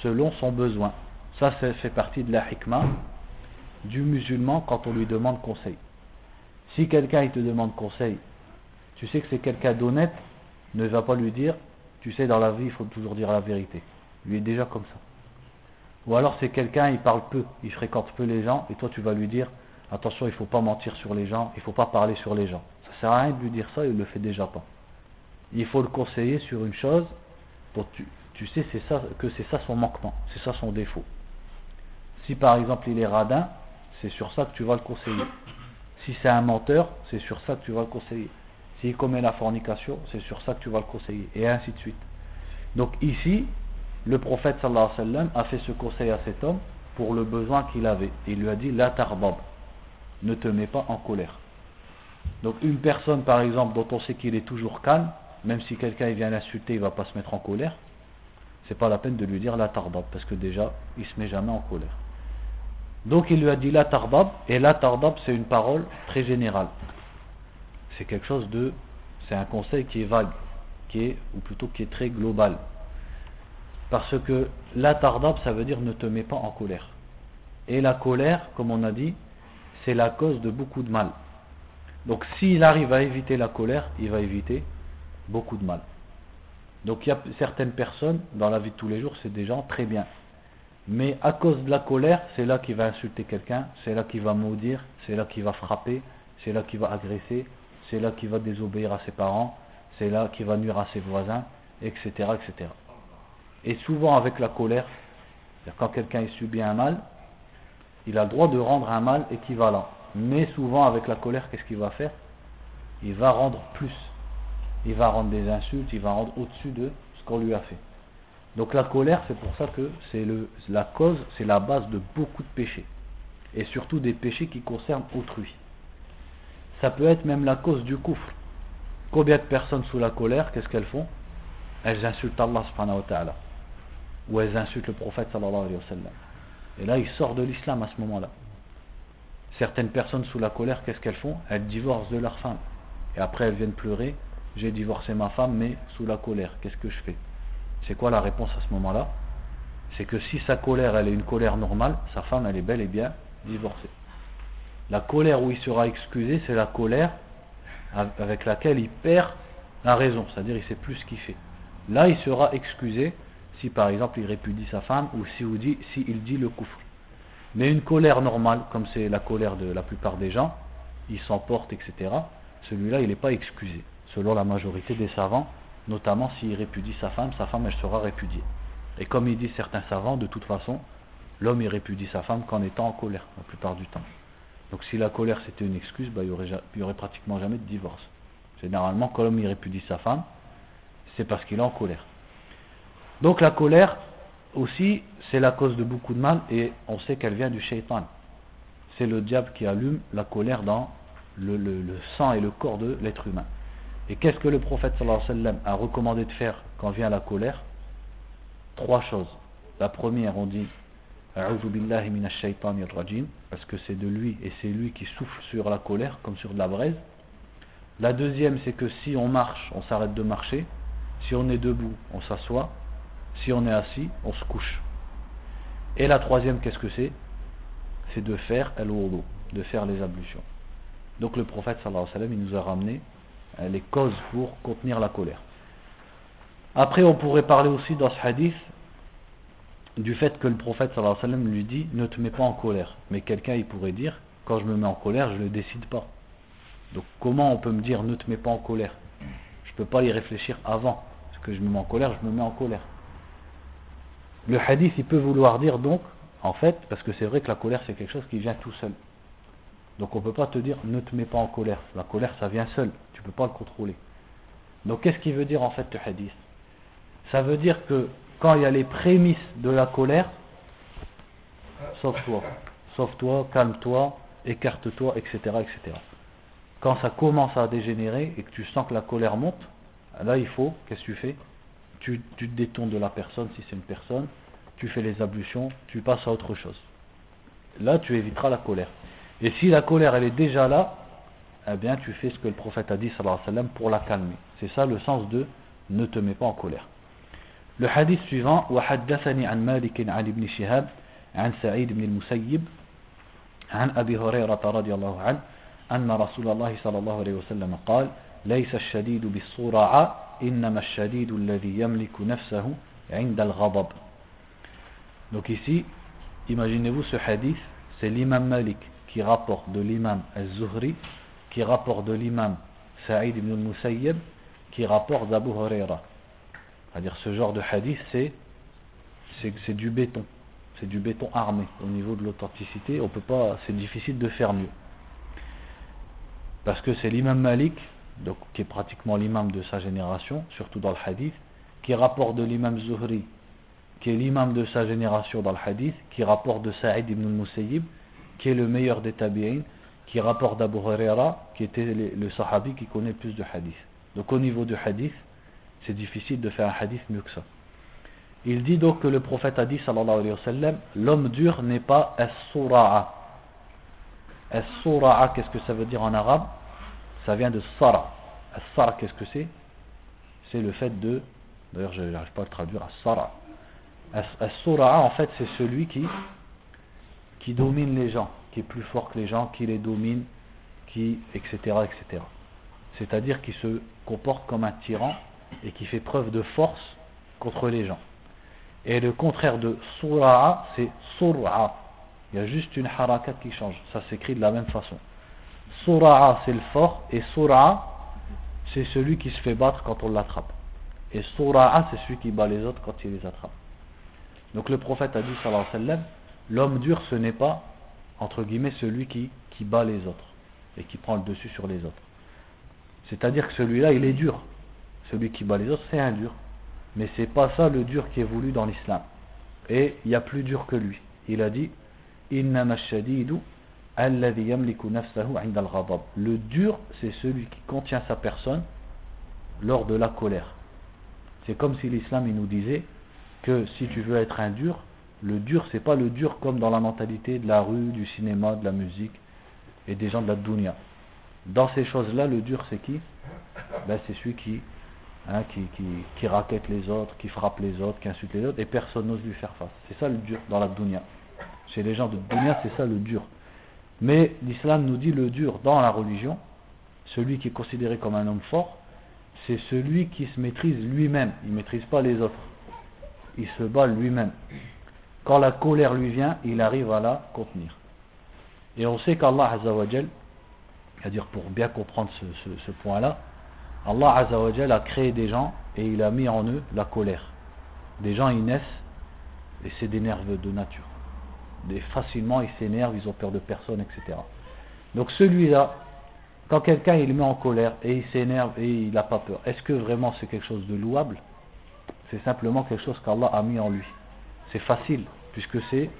selon son besoin. Ça, ça fait partie de la hikmah du musulman quand on lui demande conseil. Si quelqu'un te demande conseil, tu sais que c'est quelqu'un d'honnête ne va pas lui dire, tu sais, dans la vie, il faut toujours dire la vérité. Lui est déjà comme ça. Ou alors c'est quelqu'un, il parle peu, il fréquente peu les gens, et toi tu vas lui dire, attention, il ne faut pas mentir sur les gens, il ne faut pas parler sur les gens. Ça sert à rien de lui dire ça, il ne le fait déjà pas. Il faut le conseiller sur une chose, tu, tu sais ça, que c'est ça son manquement, c'est ça son défaut. Si par exemple il est radin, c'est sur ça que tu vas le conseiller. Si c'est un menteur, c'est sur ça que tu vas le conseiller. S'il commet la fornication, c'est sur ça que tu vas le conseiller, et ainsi de suite. Donc ici, le prophète sallallahu alayhi wa sallam a fait ce conseil à cet homme pour le besoin qu'il avait. Il lui a dit La tarbab, ne te mets pas en colère. Donc une personne par exemple dont on sait qu'il est toujours calme, même si quelqu'un vient l'insulter, il ne va pas se mettre en colère, c'est pas la peine de lui dire la tarbab, parce que déjà, il se met jamais en colère. Donc il lui a dit la tarbab, et la tarbab c'est une parole très générale. C'est quelque chose de, c'est un conseil qui est vague, qui est, ou plutôt qui est très global. Parce que la tardab, ça veut dire ne te mets pas en colère. Et la colère, comme on a dit, c'est la cause de beaucoup de mal. Donc s'il arrive à éviter la colère, il va éviter beaucoup de mal. Donc il y a certaines personnes, dans la vie de tous les jours, c'est des gens très bien. Mais à cause de la colère, c'est là qu'il va insulter quelqu'un, c'est là qu'il va maudire, c'est là qu'il va frapper, c'est là qu'il va agresser, c'est là qu'il va désobéir à ses parents, c'est là qu'il va nuire à ses voisins, etc. etc. Et souvent avec la colère, quand quelqu'un subit un mal, il a le droit de rendre un mal équivalent. Mais souvent avec la colère, qu'est-ce qu'il va faire? Il va rendre plus. Il va rendre des insultes, il va rendre au-dessus de ce qu'on lui a fait. Donc la colère, c'est pour ça que c'est la cause, c'est la base de beaucoup de péchés. Et surtout des péchés qui concernent autrui. Ça peut être même la cause du coufre. Combien de personnes sous la colère, qu'est-ce qu'elles font? Elles insultent Allah subhanahu wa ta'ala. Ou elles insultent le prophète sallallahu alayhi wa sallam. Et là, il sort de l'islam à ce moment-là. Certaines personnes sous la colère, qu'est-ce qu'elles font? Elles divorcent de leur femme. Et après, elles viennent pleurer. J'ai divorcé ma femme, mais sous la colère. Qu'est-ce que je fais? C'est quoi la réponse à ce moment-là? C'est que si sa colère, elle est une colère normale, sa femme, elle est bel et bien divorcée. La colère où il sera excusé, c'est la colère avec laquelle il perd la raison, c'est-à-dire il sait plus ce qu'il fait. Là, il sera excusé si par exemple il répudie sa femme ou si il dit, si il dit le coufre. Mais une colère normale, comme c'est la colère de la plupart des gens, il s'emporte, etc., celui-là, il n'est pas excusé, selon la majorité des savants, notamment s'il répudie sa femme, sa femme, elle sera répudiée. Et comme il dit certains savants, de toute façon, l'homme, il répudie sa femme qu'en étant en colère, la plupart du temps. Donc si la colère c'était une excuse, bah, il n'y aurait, pratiquement jamais de divorce. Généralement, quand l'homme répudie sa femme, c'est parce qu'il est en colère. Donc la colère aussi, c'est la cause de beaucoup de mal et on sait qu'elle vient du shaitan. C'est le diable qui allume la colère dans le, sang et le corps de l'être humain. Et qu'est-ce que le prophète alayhi wa sallam a recommandé de faire quand vient la colère? Trois choses. La première, on dit parce que c'est de lui et c'est lui qui souffle sur la colère comme sur de la braise. La deuxième, c'est que si on marche, on s'arrête de marcher. Si on est debout, on s'assoit. Si on est assis, on se couche. Et la troisième, qu'est-ce que c'est? C'est de faire el de faire les ablutions. Donc le prophète sallallahu alayhi wa sallam, il nous a ramené euh, les causes pour contenir la colère. Après, on pourrait parler aussi dans ce hadith du fait que le prophète sallallahu alayhi wa sallam lui dit ne te mets pas en colère. Mais quelqu'un il pourrait dire quand je me mets en colère, je ne le décide pas. Donc comment on peut me dire ne te mets pas en colère? Je ne peux pas y réfléchir avant. Parce que je me mets en colère, je me mets en colère. Le hadith il peut vouloir dire donc, en fait, parce que c'est vrai que la colère c'est quelque chose qui vient tout seul. Donc on ne peut pas te dire ne te mets pas en colère. La colère ça vient seul, tu ne peux pas le contrôler. Donc qu'est-ce qui veut dire en fait le hadith? Ça veut dire que quand il y a les prémices de la colère, sauve-toi, sauve-toi, calme-toi, écarte-toi, etc., etc. Quand ça commence à dégénérer et que tu sens que la colère monte, là il faut, qu'est-ce que tu fais? tu, tu, te détournes de la personne si c'est une personne, tu fais les ablutions, tu passes à autre chose. Là tu éviteras la colère. Et si la colère elle est déjà là, eh bien tu fais ce que le prophète a dit sallallahu alayhi wa sallam pour la calmer. C'est ça le sens de ne te mets pas en colère. Le hadith suivant, وحدثني عن مالك عن ابن شهاب عن سعيد بن المسيب عن أبي هريرة رضي الله عنه أن رسول الله صلى الله عليه وسلم قال ليس الشديد بالصرعة إنما الشديد الذي يملك نفسه عند الغضب Donc ici, imaginez-vous ce hadith, c'est l'imam Malik qui rapporte de l'imam al-Zuhri, qui rapporte de l'imam Saïd ibn al-Musayyib, qui rapporte d'Abu Huraira. C'est-à-dire ce genre de hadith, c'est c'est du béton. C'est du béton armé. Au niveau de l'authenticité, on peut pas, c'est difficile de faire mieux. Parce que c'est l'imam Malik, qui est pratiquement l'imam de sa génération, surtout dans le hadith, qui rapporte de l'imam Zuhri, qui est l'imam de sa génération dans le hadith, qui rapporte de Saïd ibn al-Musayyib, qui est le meilleur des tabi'in, qui rapporte d'Abu Huraira, qui était le, sahabi qui connaît plus de hadith. Donc au niveau du hadith, c'est difficile de faire un hadith mieux que ça. Il dit donc que le prophète a dit, sallallahu alayhi wa sallam, l'homme dur n'est pas as-sura'a. As-sura'a, qu'est-ce que ça veut dire en arabe? Ça vient de sara. As-sara, qu'est-ce que c'est? C'est le fait de, d'ailleurs je n'arrive pas à le traduire, as-sara. As-sura'a, en fait, c'est celui qui, domine les gens, qui est plus fort que les gens, qui les domine, qui, etc., etc. C'est-à-dire qui se comporte comme un tyran et qui fait preuve de force contre les gens. Et le contraire de sura'a, c'est sur'a. Il y a juste une harakat qui change. Ça s'écrit de la même façon. Sura'a, c'est le fort, et sur'a, c'est celui qui se fait battre quand on l'attrape. Et sura'a, c'est celui qui bat les autres quand il les attrape. Donc le prophète a dit, sallallahu alayhi wa sallam, l'homme dur, ce n'est pas, entre guillemets, celui qui, bat les autres et qui prend le dessus sur les autres. C'est-à-dire que celui-là, il est dur. Celui qui bat les autres, c'est un dur. Mais c'est pas ça le dur qui est voulu dans l'islam. Et il y a plus dur que lui. Il a dit Le dur, c'est celui qui contient sa personne lors de la colère. C'est comme si l'islam nous disait que si tu veux être un dur, le dur c'est pas le dur comme dans la mentalité de la rue, du cinéma, de la musique et des gens de la dunya. Dans ces choses-là, le dur c'est qui? Ben, C'est celui qui Hein, qui, qui, qui, raquette les autres, qui frappe les autres, qui insulte les autres, et personne n'ose lui faire face. C'est ça le dur dans la dunya. Chez les gens de dunya, c'est ça le dur. Mais l'islam nous dit le dur dans la religion, celui qui est considéré comme un homme fort, c'est celui qui se maîtrise lui-même. Il ne maîtrise pas les autres. Il se bat lui-même. Quand la colère lui vient, il arrive à la contenir. Et on sait qu'Allah c'est-à-dire pour bien comprendre ce point-là, Allah Azzawajal a créé des gens et il a mis en eux la colère. Des gens ils naissent et c'est des nerveux de nature. Des, facilement ils s'énervent, ils ont peur de personne, etc. Donc celui-là, quand quelqu'un il met en colère et il s'énerve et il n'a pas peur, est-ce que vraiment c'est quelque chose de louable? C'est simplement quelque chose qu'Allah a mis en lui. C'est facile, puisque c'est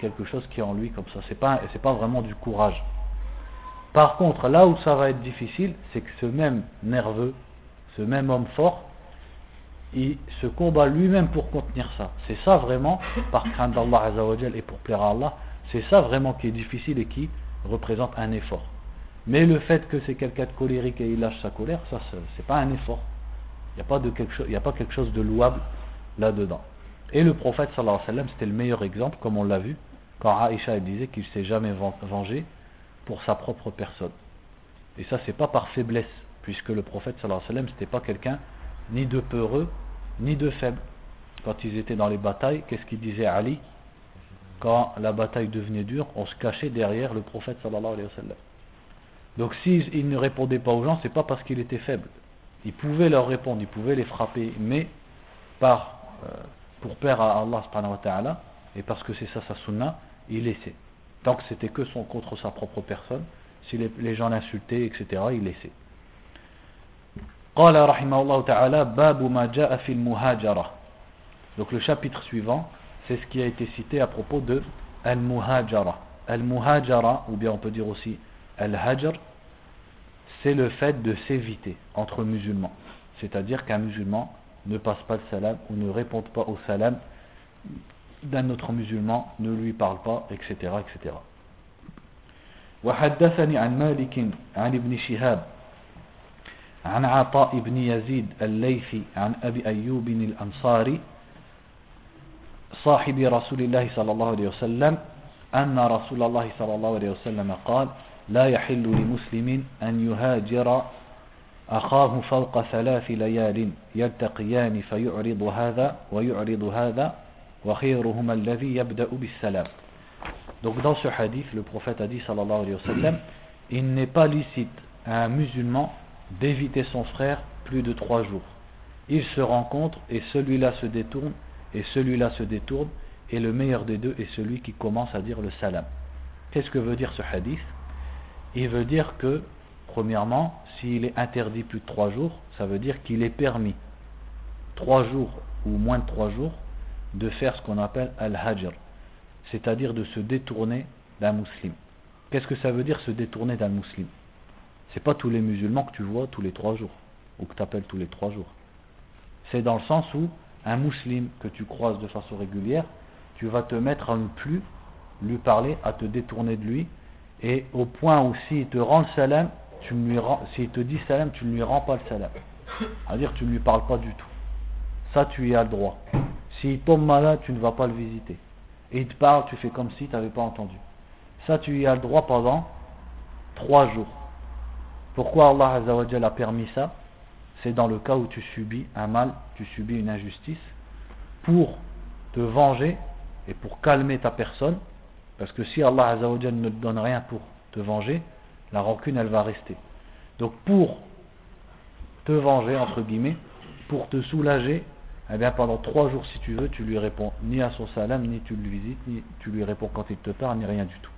quelque chose qui est en lui comme ça. C'est pas c'est pas vraiment du courage. Par contre, là où ça va être difficile, c'est que ce même nerveux, ce même homme fort, il se combat lui-même pour contenir ça. C'est ça vraiment, par crainte d'Allah et pour plaire à Allah, c'est ça vraiment qui est difficile et qui représente un effort. Mais le fait que c'est quelqu'un de colérique et il lâche sa colère, ça c'est pas un effort. Il n'y a, pas quelque chose, a pas quelque chose de louable là-dedans. Et le prophète sallallahu alayhi wa sallam, c'était le meilleur exemple, comme on l'a vu, quand Aïcha disait qu'il ne s'est jamais vengé pour sa propre personne. Et ça, c'est pas par faiblesse, puisque le prophète sallallahu alayhi wa sallam, c'était pas quelqu'un ni de peureux, ni de faible. Quand ils étaient dans les batailles, qu'est-ce qu'il disait Ali Quand la bataille devenait dure, on se cachait derrière le prophète sallallahu alayhi wa sallam. Donc s'il ne répondait pas aux gens, c'est pas parce qu'il était faible. Il pouvait leur répondre, il pouvait les frapper, mais par, euh, pour plaire à Allah subhanahu wa et parce que c'est ça sa sunna, il laissait. Donc c'était que son contre sa propre personne. Si les, gens l'insultaient, etc., il laissait Donc le chapitre suivant, c'est ce qui a été cité à propos de Al-Muhajara. Al-Muhajara, ou bien on peut dire aussi Al-Hajr, c'est le fait de s'éviter entre musulmans. C'est-à-dire qu'un musulman ne passe pas le salam ou ne répond pas au salam d'un autre musulman ne lui parle pas, etc. etc. وحدثني عن مالك عن ابن شهاب عن عطاء بن يزيد الليثي عن أبي أيوب الأنصاري صاحب رسول الله صلى الله عليه وسلم أن رسول الله صلى الله عليه وسلم قال لا يحل لمسلم أن يهاجر أخاه فوق ثلاث ليال يلتقيان فيعرض هذا ويعرض هذا donc dans ce hadith, le prophète a dit sallallahu alayhi wa sallam, il n'est pas licite à un musulman d'éviter son frère plus de trois jours. Il se rencontre et celui-là se détourne et celui-là se détourne et le meilleur des deux est celui qui commence à dire le salam. Qu'est-ce que veut dire ce hadith? Il veut dire que, premièrement, s'il est interdit plus de trois jours, ça veut dire qu'il est permis trois jours ou moins de trois jours de faire ce qu'on appelle al-hajr, c'est-à-dire de se détourner d'un musulman. Qu'est-ce que ça veut dire se détourner d'un musulman? C'est pas tous les musulmans que tu vois tous les trois jours ou que tu appelles tous les trois jours. C'est dans le sens où un musulman que tu croises de façon régulière, tu vas te mettre à ne plus lui parler, à te détourner de lui, et au point où s'il te rend le salam, tu ne lui s'il te dit salam, tu ne lui rends pas le salam. C'est-à-dire tu ne lui parles pas du tout. Ça, tu y as le droit. S'il tombe malade, tu ne vas pas le visiter. Et il te parle, tu fais comme si tu n'avais pas entendu. Ça, tu y as le droit pendant trois jours. Pourquoi Allah a permis ça? C'est dans le cas où tu subis un mal, tu subis une injustice, pour te venger et pour calmer ta personne. Parce que si Allah ne te donne rien pour te venger, la rancune, elle va rester. Donc pour te venger, entre guillemets, pour te soulager, eh bien pendant trois jours si tu veux, tu lui réponds ni à son salam, ni tu le visites, ni tu lui réponds quand il te parle, ni rien du tout.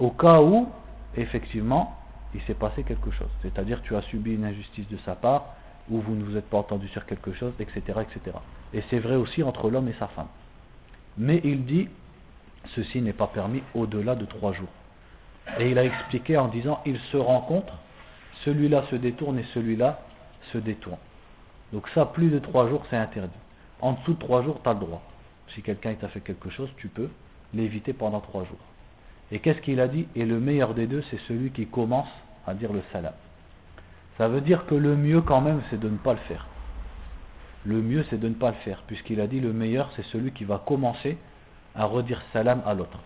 Au cas où, effectivement, il s'est passé quelque chose. C'est-à-dire tu as subi une injustice de sa part, ou vous ne vous êtes pas entendu sur quelque chose, etc. etc. Et c'est vrai aussi entre l'homme et sa femme. Mais il dit, ceci n'est pas permis au-delà de trois jours. Et il a expliqué en disant, ils se rencontrent, celui-là se détourne et celui-là se détourne. Donc ça, plus de trois jours, c'est interdit. En dessous de trois jours, tu as le droit. Si quelqu'un t'a fait quelque chose, tu peux l'éviter pendant trois jours. Et qu'est-ce qu'il a dit Et le meilleur des deux, c'est celui qui commence à dire le salam. Ça veut dire que le mieux quand même, c'est de ne pas le faire. Le mieux, c'est de ne pas le faire, puisqu'il a dit le meilleur, c'est celui qui va commencer à redire salam à l'autre.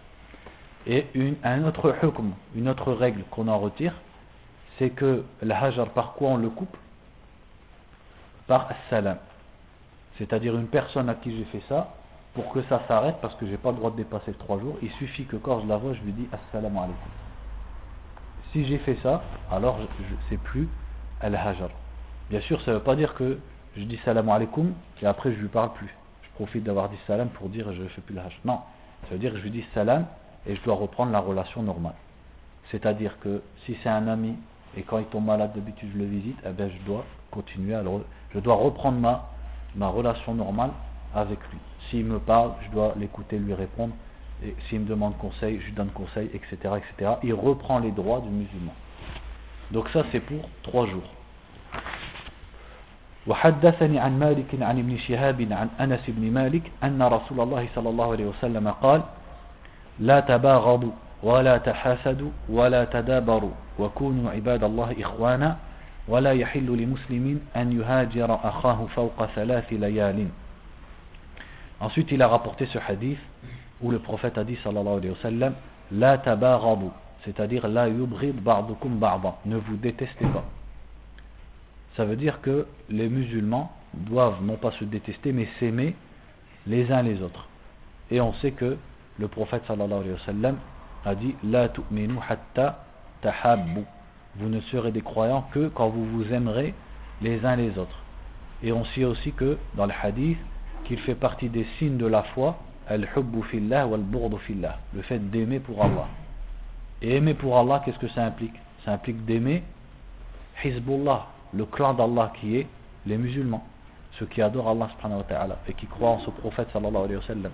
Et une, un autre hukm, une autre règle qu'on en retire, c'est que le hajar, par quoi on le coupe? Par salam. C'est-à-dire une personne à qui j'ai fait ça, pour que ça s'arrête, parce que j'ai pas le droit de dépasser trois jours, il suffit que quand je la vois, je lui dis assalamu alaikum. Si j'ai fait ça, alors c'est plus al-hajar. Bien sûr, ça ne veut pas dire que je dis salam alaikum et après je lui parle plus. Je profite d'avoir dit salam pour dire je ne fais plus le hajar. Non, ça veut dire que je lui dis salam et je dois reprendre la relation normale. C'est-à-dire que si c'est un ami et quand il tombe malade d'habitude je le visite, eh bien je dois continuer à le, je dois reprendre ma, ma relation normale avec lui. S'il me parle, je dois l'écouter, lui répondre. Et s'il me demande conseil, je lui donne conseil, etc., etc. Il reprend les droits du musulman. Donc ça c'est pour trois jours. وحدثني عن مالك عن ابن شهاب عن أنس بن مالك أن رسول الله صلى الله عليه وسلم قال لا تباغضوا ولا تحاسدوا ولا تدابروا وكونوا عباد الله إخوانا ولا يحل لمسلم أن يهاجر أخاه فوق ثلاث ليال Ensuite, il a rapporté ce hadith où le prophète a dit sallallahu alayhi wa sallam La tabaghadu, c'est-à-dire la yubghid ba'dukum ba'da, ne vous détestez pas. Ça veut dire que les musulmans doivent non pas se détester mais s'aimer les uns les autres. Et on sait que le prophète sallallahu alayhi wa sallam a dit La tu'minu hatta tahabbu. Vous ne serez des croyants que quand vous vous aimerez les uns les autres. Et on sait aussi que dans le hadith, qu'il fait partie des signes de la foi, al-hubbu fillah wal fillah, le fait d'aimer pour Allah. Et aimer pour Allah, qu'est-ce que ça implique? Ça implique d'aimer Hizbullah, le clan d'Allah qui est les musulmans, ceux qui adorent Allah subhanahu wa ta'ala et qui croient en ce prophète sallallahu alayhi wa sallam.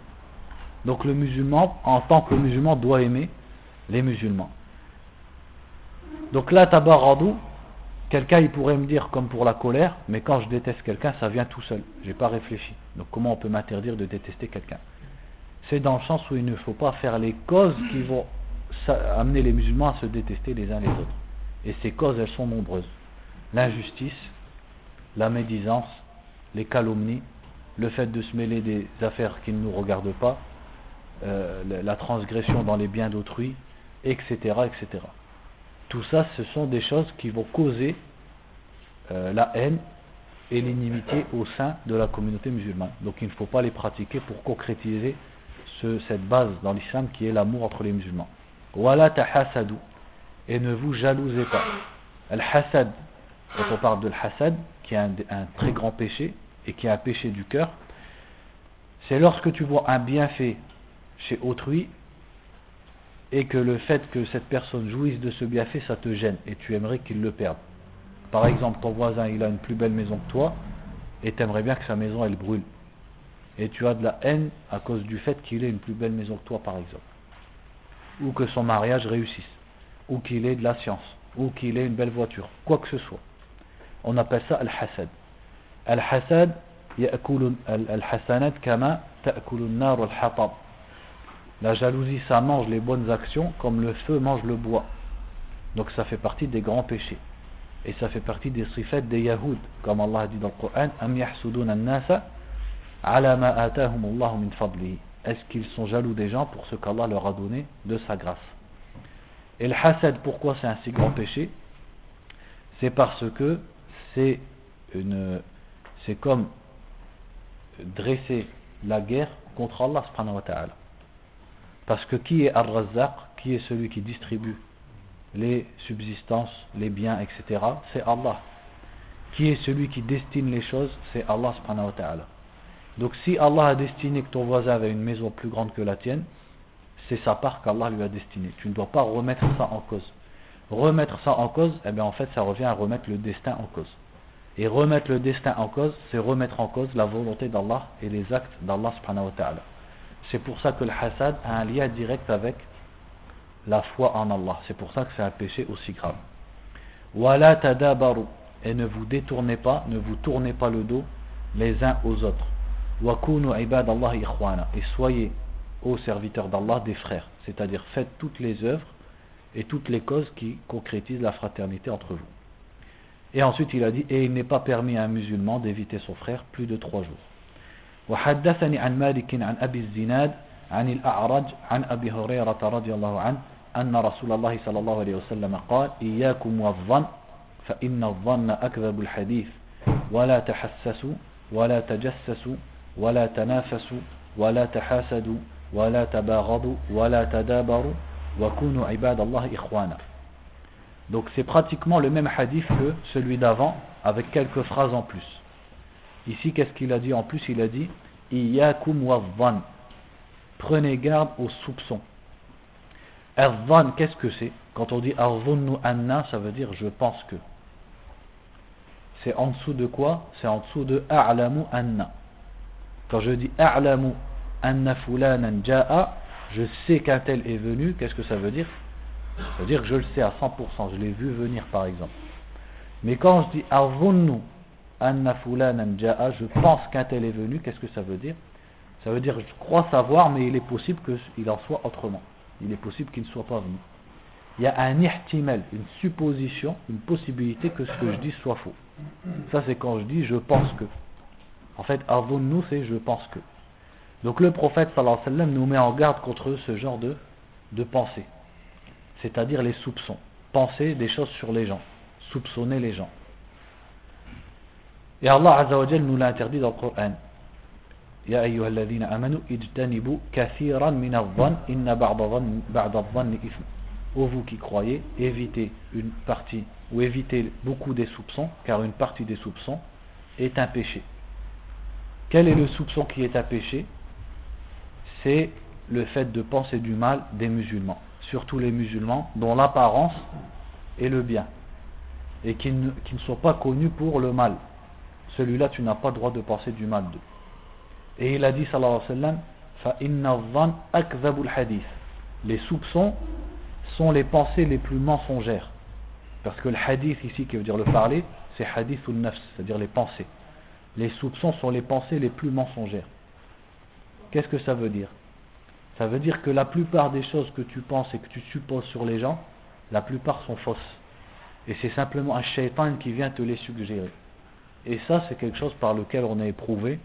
Donc le musulman, en tant que musulman, doit aimer les musulmans. Donc là, tabaradou, Quelqu'un, il pourrait me dire, comme pour la colère, mais quand je déteste quelqu'un, ça vient tout seul. J'ai pas réfléchi. Donc comment on peut m'interdire de détester quelqu'un? C'est dans le sens où il ne faut pas faire les causes qui vont amener les musulmans à se détester les uns les autres. Et ces causes, elles sont nombreuses. L'injustice, la médisance, les calomnies, le fait de se mêler des affaires qui ne nous regardent pas, euh, la transgression dans les biens d'autrui, etc., etc. Tout ça, ce sont des choses qui vont causer euh, la haine et l'inimité au sein de la communauté musulmane. Donc il ne faut pas les pratiquer pour concrétiser cette base dans l'islam qui est l'amour entre les musulmans. Wala tahasadu. Et ne vous jalousez pas. Al-hasad, quand on parle de l'hasad, qui est un, très grand péché et qui est un péché du cœur, c'est lorsque tu vois un bienfait chez autrui et que le fait que cette personne jouisse de ce bienfait, ça te gêne et tu aimerais qu'il le perde. Par exemple, ton voisin, il a une plus belle maison que toi, et t'aimerais bien que sa maison elle brûle. Et tu as de la haine à cause du fait qu'il ait une plus belle maison que toi par exemple. Ou que son mariage réussisse. Ou qu'il ait de la science. Ou qu'il ait une belle voiture. Quoi que ce soit. On appelle ça al-hasad. Al-hasad, al-hasanat kama nar al-hatab. La jalousie, ça mange les bonnes actions comme le feu mange le bois. Donc ça fait partie des grands péchés. Et ça fait partie des sifat des Yahoud, comme Allah dit dans le Coran, Am nasa ala ma min. Est-ce qu'ils sont jaloux des gens pour ce qu'Allah leur a donné de sa grâce? Et le hasad, pourquoi c'est un si grand péché? C'est parce que c'est une c'est comme dresser la guerre contre Allah subhanahu wa ta'ala. Parce que qui est Ar-Razzaq, qui est celui qui distribue les subsistances, les biens, etc., c'est Allah. Qui est celui qui destine les choses, c'est Allah subhanahu wa ta'ala. Donc si Allah a destiné que ton voisin avait une maison plus grande que la tienne, c'est sa part qu'Allah lui a destinée. Tu ne dois pas remettre ça en cause. Remettre ça en cause, eh bien en fait ça revient à remettre le destin en cause. Et remettre le destin en cause, c'est remettre en cause la volonté d'Allah et les actes d'Allah subhanahu wa ta'ala. C'est pour ça que le hasad a un lien direct avec la foi en Allah. C'est pour ça que c'est un péché aussi grave. Wala tadabaru. Et ne vous détournez pas, ne vous tournez pas le dos les uns aux autres. Wakunu ibadallah ikhwana. Et soyez, ô serviteurs d'Allah, des frères. C'est-à-dire faites toutes les œuvres et toutes les causes qui concrétisent la fraternité entre vous. Et ensuite il a dit, et il n'est pas permis à un musulman d'éviter son frère plus de trois jours. وحدثني عن مالك عن أبي الزناد عن الأعرج عن أبي هريرة رضي الله عنه أن رسول الله صلى الله عليه وسلم قال إياكم والظن فإن الظن أكذب الحديث ولا تحسسوا ولا تجسسوا ولا تنافسوا ولا تحاسدوا ولا تباغضوا ولا تدابروا وكونوا عباد الله إخوانا Donc c'est pratiquement le même hadith que celui d'avant avec quelques phrases en plus. Ici qu'est-ce qu'il a dit en plus Il a dit Iyakum wa Prenez garde aux soupçons. Ervan, qu'est-ce que c'est Quand on dit Arvunnu anna, ça veut dire je pense que. C'est en dessous de quoi C'est en dessous de A'lamu anna. Quand je dis A'lamu anna fulanan ja'a, je sais qu'un tel est venu, qu'est-ce que ça veut dire Ça veut dire que je le sais à 100%, je l'ai vu venir par exemple. Mais quand je dis Arvunnu anna ja'a, je pense qu'un tel est venu, qu'est-ce que ça veut dire? Ça veut dire je crois savoir, mais il est possible qu'il en soit autrement il est possible qu'il ne soit pas venu. Il y a un ihtimal, une supposition, une possibilité que ce que je dis soit faux. Ça c'est quand je dis je pense que. En fait, avant nous c'est je pense que. Donc le prophète sallallahu alayhi wa sallam nous met en garde contre ce genre de, de pensée. C'est-à-dire les soupçons. Penser des choses sur les gens. Soupçonner les gens. Et Allah Azza wa nous l'a interdit dans le Coran. يا أيها الذين آمنوا اجتنبوا كثيرا من الظن إن بعض الظن بعد الظن إثم Ô vous qui croyez, évitez une partie ou évitez beaucoup des soupçons, car une partie des soupçons est un péché. Quel est le soupçon qui est un péché C'est le fait de penser du mal des musulmans, surtout les musulmans dont l'apparence est le bien et qui ne, qui ne sont pas connus pour le mal. Celui-là, tu n'as pas le droit de penser du mal d'eux. Et il a dit, sallallahu alayhi wa sallam, hadith. Les soupçons sont les pensées les plus mensongères. Parce que le hadith ici, qui veut dire le parler, c'est hadith ou nafs, c'est-à-dire les pensées. Les soupçons sont les pensées les plus mensongères. Qu'est-ce que ça veut dire? Ça veut dire que la plupart des choses que tu penses et que tu supposes sur les gens, la plupart sont fausses. Et c'est simplement un shaitan qui vient te les suggérer. Et ça, c'est quelque chose par lequel on est éprouvé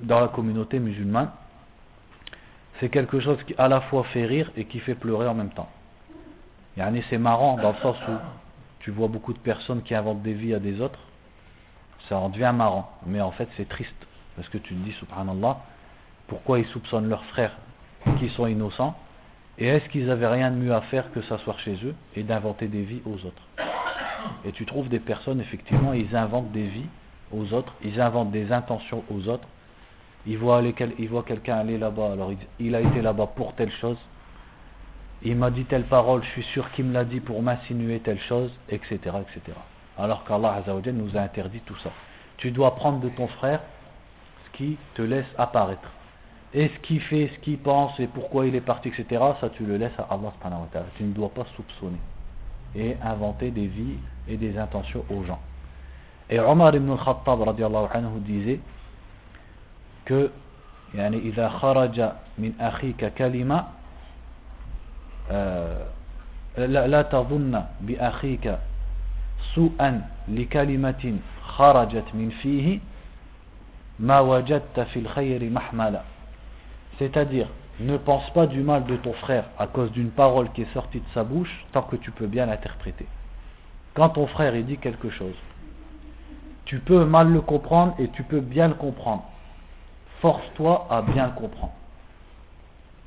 dans la communauté musulmane, c'est quelque chose qui à la fois fait rire et qui fait pleurer en même temps. C'est marrant dans le sens où tu vois beaucoup de personnes qui inventent des vies à des autres, ça en devient marrant, mais en fait c'est triste, parce que tu te dis, subhanallah, pourquoi ils soupçonnent leurs frères qui sont innocents, et est-ce qu'ils avaient rien de mieux à faire que s'asseoir chez eux et d'inventer des vies aux autres? Et tu trouves des personnes, effectivement, ils inventent des vies aux autres, ils inventent des intentions aux autres, il voit, voit quelqu'un aller là-bas, alors il, a été là-bas pour telle chose, il m'a dit telle parole, je suis sûr qu'il me l'a dit pour m'insinuer telle chose, etc. etc. Alors qu'Allah nous a interdit tout ça. tu dois prendre de ton frère ce qui te laisse apparaître. Et ce qu'il fait, ce qu'il pense et pourquoi il est parti, etc., ça tu le laisses à Allah. Tu ne dois pas soupçonner et inventer des vies et des intentions aux gens. Et Omar ibn al-Khattab anhu disait que يعني إذا خرج من أخيك كلمة لا, لا تظن بأخيك سوءا لكلمة خرجت من فيه ما وجدت في c'est-à-dire ne pense pas du mal de ton frère à cause d'une parole qui est sortie de sa bouche tant que tu peux bien l'interpréter. Quand ton frère dit quelque chose tu peux mal le comprendre et tu peux bien le comprendre. Force-toi à bien le comprendre.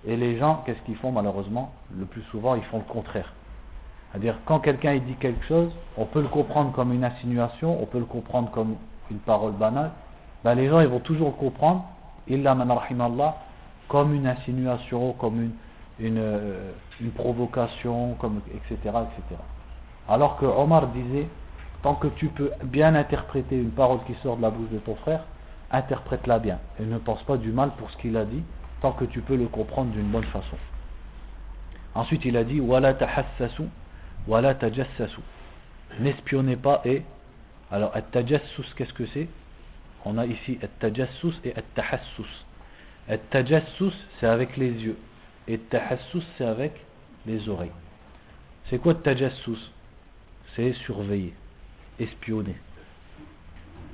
Et les gens qu'est-ce qu'ils font malheureusement? Le plus souvent ils font le contraire. C'est-à-dire, quand quelqu'un dit quelque chose, on peut le comprendre comme une insinuation, on peut le comprendre comme une parole banale. Ben, les gens ils vont toujours le comprendre, illa man comme une insinuation, comme une, une, euh, une, provocation, comme, etc., etc. Alors que Omar disait, tant que tu peux bien interpréter une parole qui sort de la bouche de ton frère, interprète-la bien. Et ne pense pas du mal pour ce qu'il a dit, tant que tu peux le comprendre d'une bonne façon. Ensuite, il a dit, wala tahassasu Wala tajassasu. N'espionnez pas et. Alors, at-tajassus, qu'est-ce que c'est? On a ici at-tajassus et at-tahassus. At-tajassus, c'est avec les yeux. Et tahassus, c'est avec les oreilles. C'est quoi tajassus? C'est surveiller, espionner.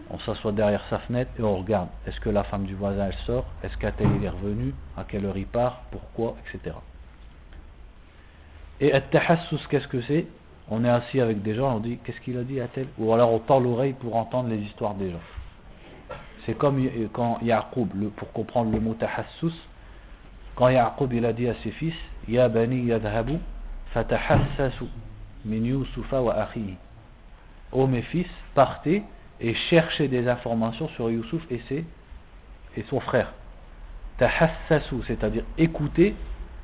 On s'assoit derrière sa fenêtre et on regarde. Est-ce que la femme du voisin elle sort? Est-ce qu'à est revenu À quelle heure il part? Pourquoi? Etc. Et at-tahassus, qu'est-ce que c'est? On est assis avec des gens, on dit qu'est-ce qu'il a dit à Ou alors on tend l'oreille pour entendre les histoires des gens. C'est comme quand Yaqub, pour comprendre le mot tahassus, quand Yaqub il a dit à ses fils Ya bani yadhabu fatahassasu min Yusufa wa akhihi. Ô mes fils, partez et cherchez des informations sur Yusuf et, ses, et son frère. Tahassasu, c'est-à-dire écoutez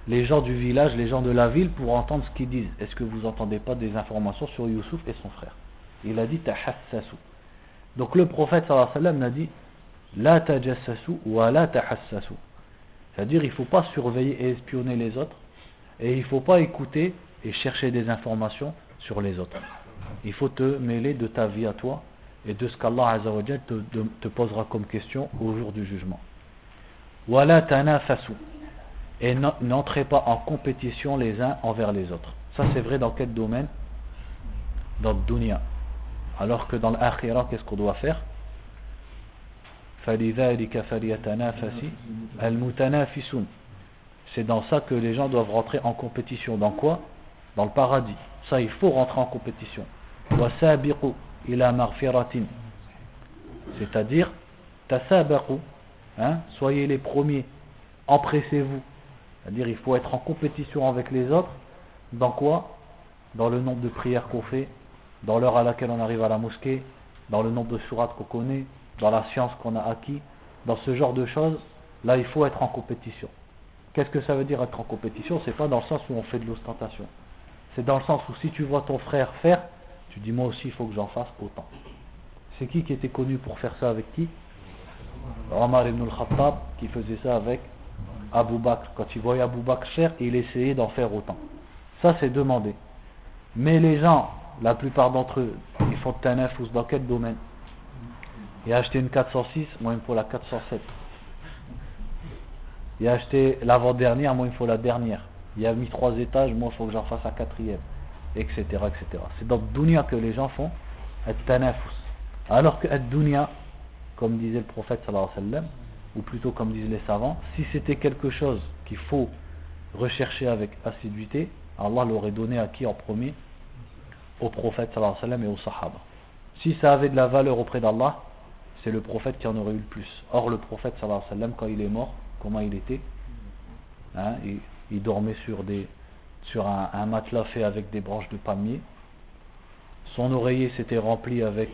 les gens du village, les gens de la ville pour entendre ce qu'ils disent. Est-ce que vous n'entendez pas des informations sur Youssouf et son frère? Il a dit tahassasu. Donc le prophète sallallahu alayhi wa sallam a dit la tajassasu wa la tahassasu. C'est-à-dire il ne faut pas surveiller et espionner les autres et il ne faut pas écouter et chercher des informations sur les autres. Il faut te mêler de ta vie à toi et de ce qu'Allah te, te posera comme question au jour du jugement. Wa la tanafasu et n'entrez pas en compétition les uns envers les autres. Ça c'est vrai dans quel domaine? Dans le dunya. Alors que dans l'akhira, qu'est-ce qu'on doit faire? C'est dans ça que les gens doivent rentrer en compétition. Dans quoi? Dans le paradis. Ça, il faut rentrer en compétition. C'est-à-dire, hein, soyez les premiers, empressez-vous c'est-à-dire il faut être en compétition avec les autres. Dans quoi? Dans le nombre de prières qu'on fait, dans l'heure à laquelle on arrive à la mosquée, dans le nombre de sourates qu'on connaît, dans la science qu'on a acquis, dans ce genre de choses, là il faut être en compétition. Qu'est-ce que ça veut dire être en compétition? C'est pas dans le sens où on fait de l'ostentation. C'est dans le sens où si tu vois ton frère faire, tu dis moi aussi il faut que j'en fasse autant. C'est qui qui était connu pour faire ça avec qui? Omar ibn al-Khattab qui faisait ça avec Abu Bakr, quand il voyait Abu Bakr faire, il essayait d'en faire autant. Ça, c'est demandé. Mais les gens, la plupart d'entre eux, ils font ou dans quel domaine? Il a acheté une 406, moi il me faut la 407. Il a acheté l'avant-dernière, moi il me faut la dernière. Il a mis trois étages, moi il faut que j'en fasse la quatrième. Etc. etc. C'est dans le dunya que les gens font tanafus. Alors que dunya, comme disait le prophète sallallahu alayhi wa sallam, ou plutôt comme disent les savants, si c'était quelque chose qu'il faut rechercher avec assiduité, Allah l'aurait donné à qui en premier? Au prophète sallallahu alayhi wa sallam et aux sahaba. Si ça avait de la valeur auprès d'Allah, c'est le prophète qui en aurait eu le plus. Or le prophète sallallahu alayhi wa sallam, quand il est mort, comment il était hein, il, dormait sur, un, matelas fait avec des branches de palmier. Son oreiller s'était rempli avec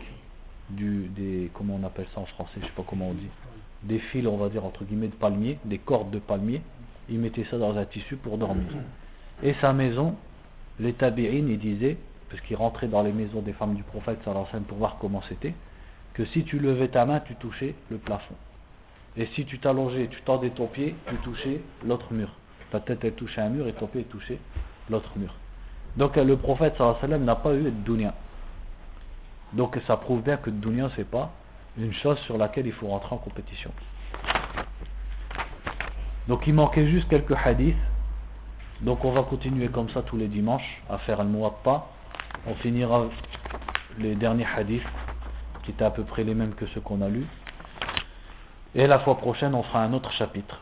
des, comment on appelle ça en français, je sais pas comment on dit, des fils, on va dire, entre guillemets, de palmier, des cordes de palmier. Il mettait ça dans un tissu pour dormir. Et sa maison, les tabi'in, il disait, parce qu'il rentrait dans les maisons des femmes du prophète sallallahu pour voir comment c'était, que si tu levais ta main, tu touchais le plafond. Et si tu t'allongeais, tu tendais ton pied, tu touchais l'autre mur. Ta tête elle touchait un mur et ton pied touchait l'autre mur. Donc le prophète sallam n'a pas eu de dunya. Donc ça prouve bien que dunya c'est pas une chose sur laquelle il faut rentrer en compétition. Donc il manquait juste quelques hadiths. Donc on va continuer comme ça tous les dimanches à faire un muwatta. On finira les derniers hadiths qui étaient à peu près les mêmes que ceux qu'on a lus. Et la fois prochaine on fera un autre chapitre.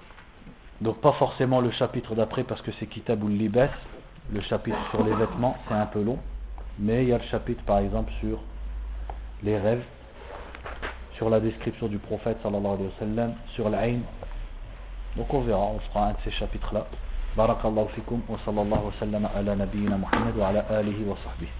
Donc pas forcément le chapitre d'après parce que c'est Kitabul Libes, le chapitre sur les vêtements, c'est un peu long. Mais il y a le chapitre par exemple sur les rêves, sur la description du prophète sallallahu alayhi wa sallam, sur l'aïn. Donc on verra, on fera un de ces chapitres-là. Wa sallallahu wa sallam ala nabiyyina Muhammad wa ala alihi wa sahbihi.